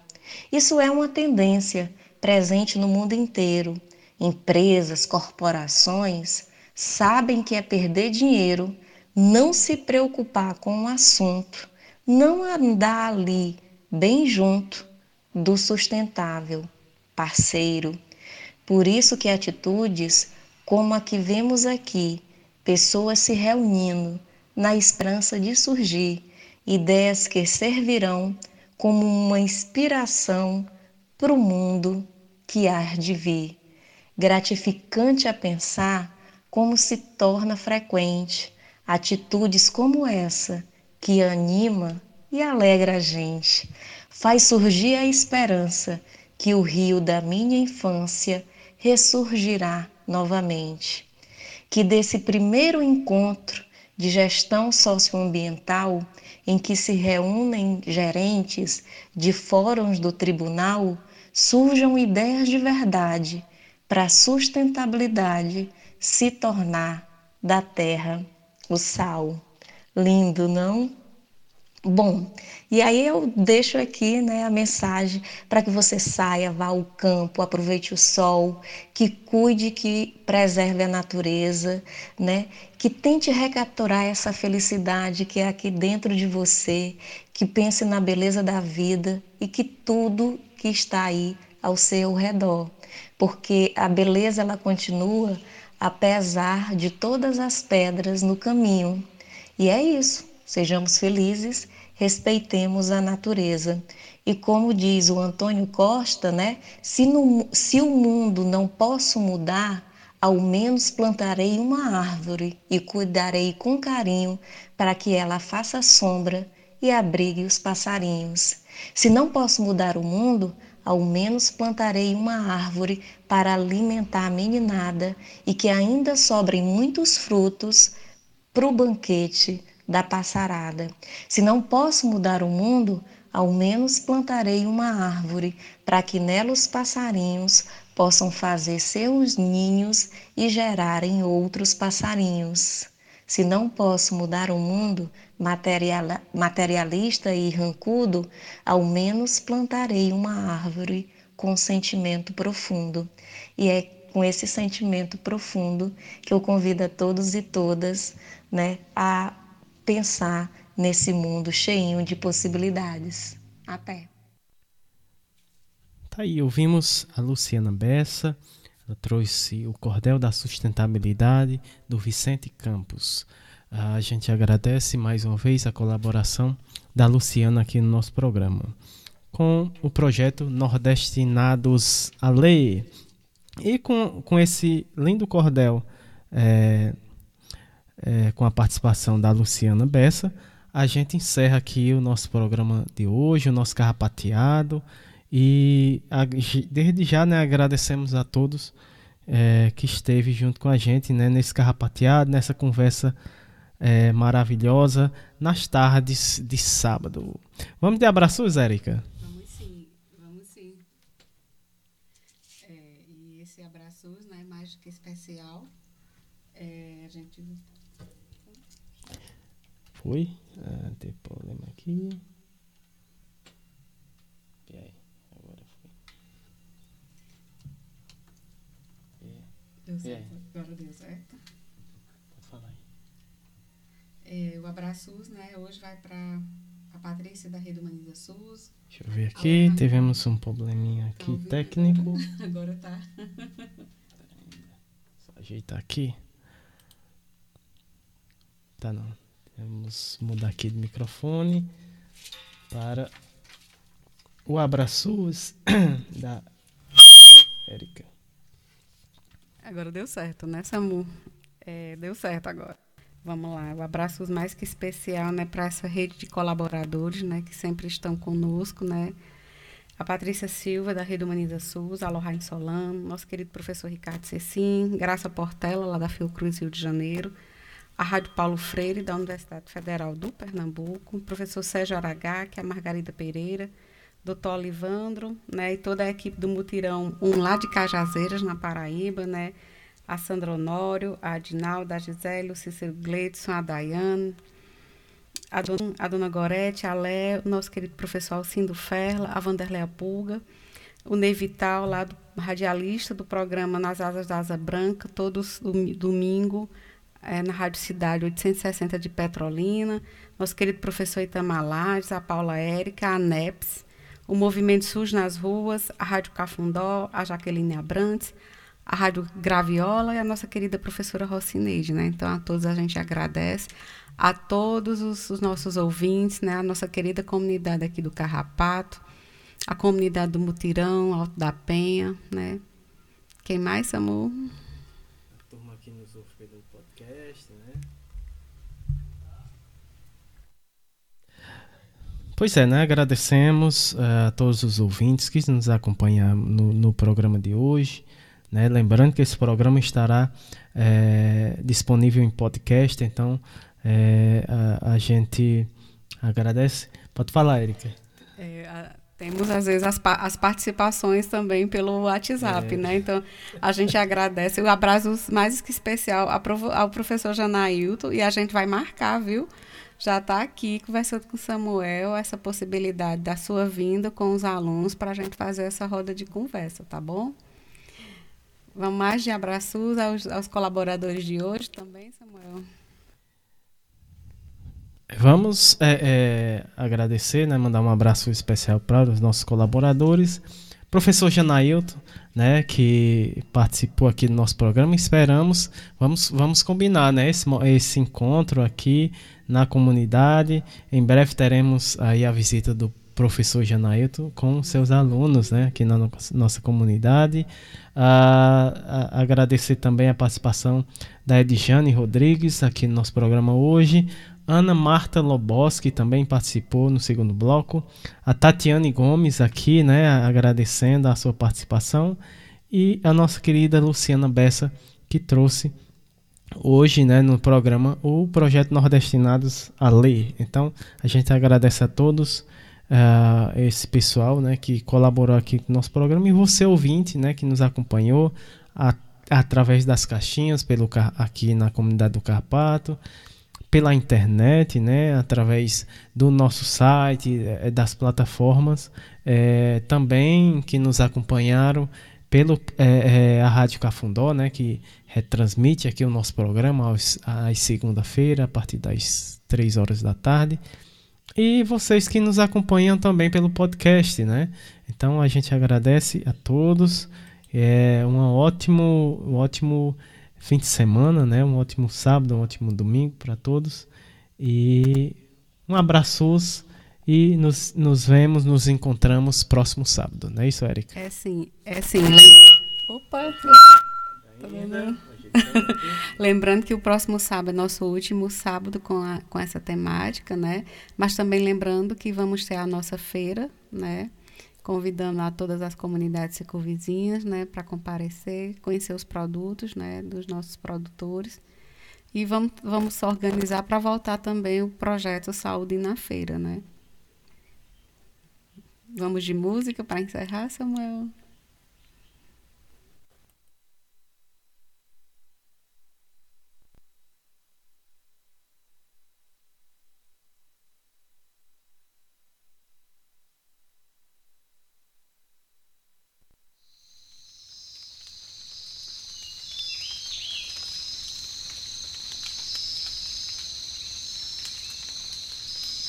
S15: Isso é uma tendência presente no mundo inteiro. Empresas, corporações sabem que é perder dinheiro não se preocupar com o assunto, não andar ali bem junto do sustentável, parceiro. Por isso que atitudes como a que vemos aqui, pessoas se reunindo na esperança de surgir ideias que servirão como uma inspiração para o mundo que há de vir. Gratificante a pensar como se torna frequente atitudes como essa que anima e alegra a gente, faz surgir a esperança que o rio da minha infância ressurgirá novamente. Que desse primeiro encontro de gestão socioambiental, em que se reúnem gerentes de fóruns do tribunal, surjam ideias de verdade para a sustentabilidade se tornar da terra o sal. Lindo, não? Bom, e aí eu deixo aqui né, a mensagem para que você saia, vá ao campo, aproveite o sol, que cuide, que preserve a natureza, né, que tente recapturar essa felicidade que é aqui dentro de você, que pense na beleza da vida e que tudo que está aí ao seu redor, porque a beleza ela continua apesar de todas as pedras no caminho. E é isso. Sejamos felizes, respeitemos a natureza. E como diz o Antônio Costa, né? Se, no, se o mundo não posso mudar, ao menos plantarei uma árvore e cuidarei com carinho para que ela faça sombra e abrigue os passarinhos. Se não posso mudar o mundo, ao menos plantarei uma árvore para alimentar a meninada e que ainda sobrem muitos frutos para o banquete da passarada. Se não posso mudar o mundo, ao menos plantarei uma árvore para que nela os passarinhos possam fazer seus ninhos e gerarem outros passarinhos. Se não posso mudar o mundo materialista e rancudo, ao menos plantarei uma árvore com sentimento profundo. E é com esse sentimento profundo que eu convido a todos e todas né, a pensar nesse mundo cheinho de possibilidades. Até.
S7: Tá aí, ouvimos a Luciana Bessa, ela trouxe o Cordel da Sustentabilidade do Vicente Campos. A gente agradece mais uma vez a colaboração da Luciana aqui no nosso programa com o projeto Nordestinados a Lei. E com, com esse lindo cordel é, é, com a participação da Luciana Bessa, a gente encerra aqui o nosso programa de hoje, o nosso carrapateado. E a, desde já né, agradecemos a todos é, que esteve junto com a gente né, nesse carrapateado, nessa conversa é, maravilhosa, nas tardes de sábado. Vamos de abraços, Érica?
S8: Vamos sim, vamos sim. É, e esse abraços, né, mais que especial, é, a gente
S7: foi. Ah, tem problema aqui. E aí? Agora foi.
S8: E, deu certo. Agora deu certo.
S7: Pode falar aí.
S8: É, o Abraço SUS, né? Hoje vai para a Patrícia da Rede Humaniza SUS.
S7: Deixa eu ver aqui. Tivemos um probleminha aqui tá técnico.
S8: Agora tá.
S7: Só ajeitar aqui. Tá não. Vamos mudar aqui de microfone para o abraços da Érica.
S8: Agora deu certo, né, Samu? É, deu certo agora. Vamos lá, o abraço mais que especial, né, para essa rede de colaboradores, né, que sempre estão conosco, né? A Patrícia Silva, da Rede Humaniza SUS, a Solano, nosso querido professor Ricardo Cecim, Graça Portela, lá da Fiocruz, Rio de Janeiro, a Rádio Paulo Freire, da Universidade Federal do Pernambuco, o professor Sérgio Aragá, que é a Margarida Pereira, doutor Olivandro, né, e toda a equipe do Mutirão 1 lá de Cajazeiras, na Paraíba, né, a Sandra Honório, a Adinalda, a Gisele, o Cícero Gleidson, a Daiane, a dona, a dona Gorete, a Lé, o nosso querido professor Alcindo Ferla, a Vanderleia Pulga, o Ney Vital, lá do radialista do programa Nas Asas da Asa Branca, todos domingo, é, na Rádio Cidade 860 de Petrolina, nosso querido professor Itamar Lages, a Paula Érica, a NEPS, o Movimento SUS nas Ruas, a Rádio Cafundó, a Jaqueline Abrantes, a Rádio Graviola e a nossa querida professora Rocineide, né? Então, a todos a gente agradece, a todos os, os nossos ouvintes, né? A nossa querida comunidade aqui do Carrapato, a comunidade do Mutirão, Alto da Penha, né? Quem mais, Samu?
S7: A turma aqui nos ouve pelo podcast, né? Pois é, né? Agradecemos uh, a todos os ouvintes que nos acompanham no, no programa de hoje. Né? Lembrando que esse programa estará é, disponível em podcast, então é, a, a, gente agradece. Pode falar, Erika.
S8: É, a, temos, às vezes, as, as, participações também pelo WhatsApp,
S7: É.
S8: né? Então, a gente agradece. O abraço mais que especial ao professor Janailton e a gente vai marcar, viu? Já está aqui conversando com o Samuel essa possibilidade da sua vinda com os alunos para a gente fazer essa roda de conversa, tá bom? Vamos mais de abraços aos, aos colaboradores de hoje também, Samuel.
S7: Vamos é, é, agradecer, né, mandar um abraço especial para os nossos colaboradores. Professor Janailton, né, que participou aqui do nosso programa. Esperamos, vamos, vamos combinar, né, esse, esse encontro aqui na comunidade. Em breve teremos aí a visita do professor Janailton com seus alunos, né, aqui na nossa comunidade. Ah, agradecer também a participação da Edjane Rodrigues aqui no nosso programa hoje. Ana Marta Loboski também participou no segundo bloco. A Tatiane Gomes aqui, né, agradecendo a sua participação. E a nossa querida Luciana Bessa, que trouxe hoje, né, no programa, o projeto Nordestinados a Ler. Então, a gente agradece a todos uh, esse pessoal, né, que colaborou aqui com o nosso programa e você ouvinte, né, que nos acompanhou a, através das caixinhas pelo aqui na comunidade do Carpato, pela internet, né, através do nosso site, das plataformas, é, também que nos acompanharam pelo é, é, a Rádio Cafundó, né, que retransmite aqui o nosso programa aos, às segunda-feira, a partir das 3 horas da tarde. E vocês que nos acompanham também pelo podcast, né? Então a gente agradece a todos. É um ótimo, um ótimo fim de semana, né? Um ótimo sábado, um ótimo domingo para todos. E um abraço e nos, nos vemos, nos encontramos próximo sábado, não é isso, Erika?
S8: É sim, é sim. Opa! Tá vendo? lembrando que o próximo sábado é nosso último sábado com, a, com essa temática, né? Mas também lembrando que vamos ter a nossa feira, né? Convidando a todas as comunidades circunvizinhas, né? Para comparecer, conhecer os produtos, né? Dos nossos produtores. E vamos, vamos se organizar para voltar também o projeto Saúde na Feira, né? Vamos de música para encerrar, Samuel?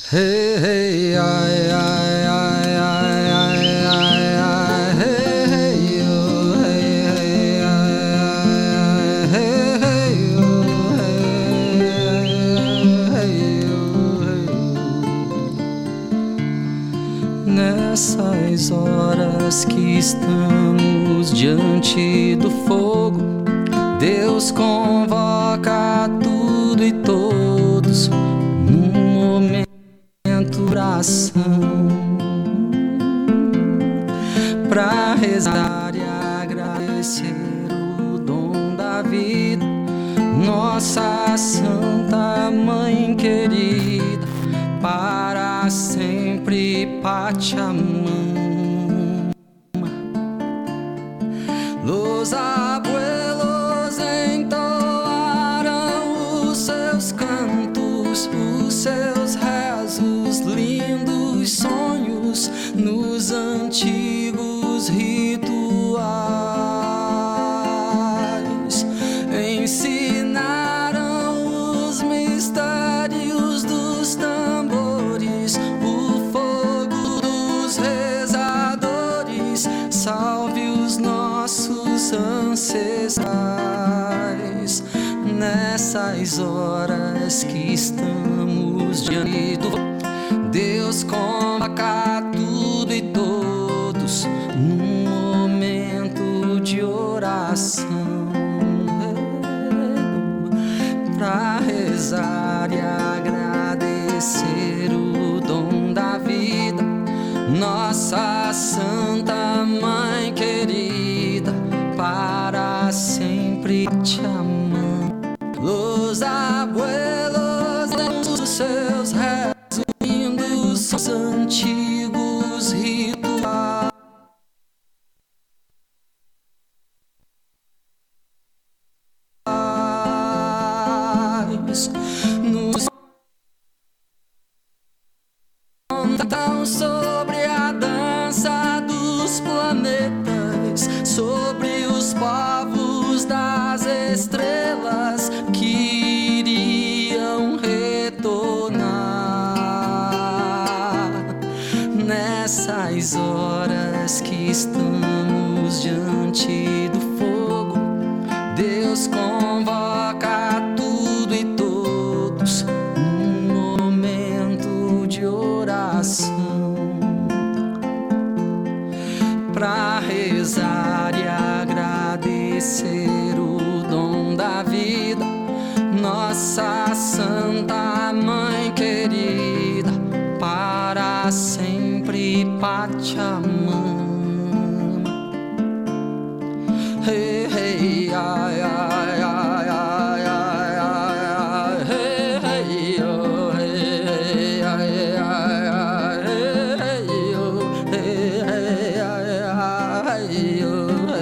S16: Hey, hey, I,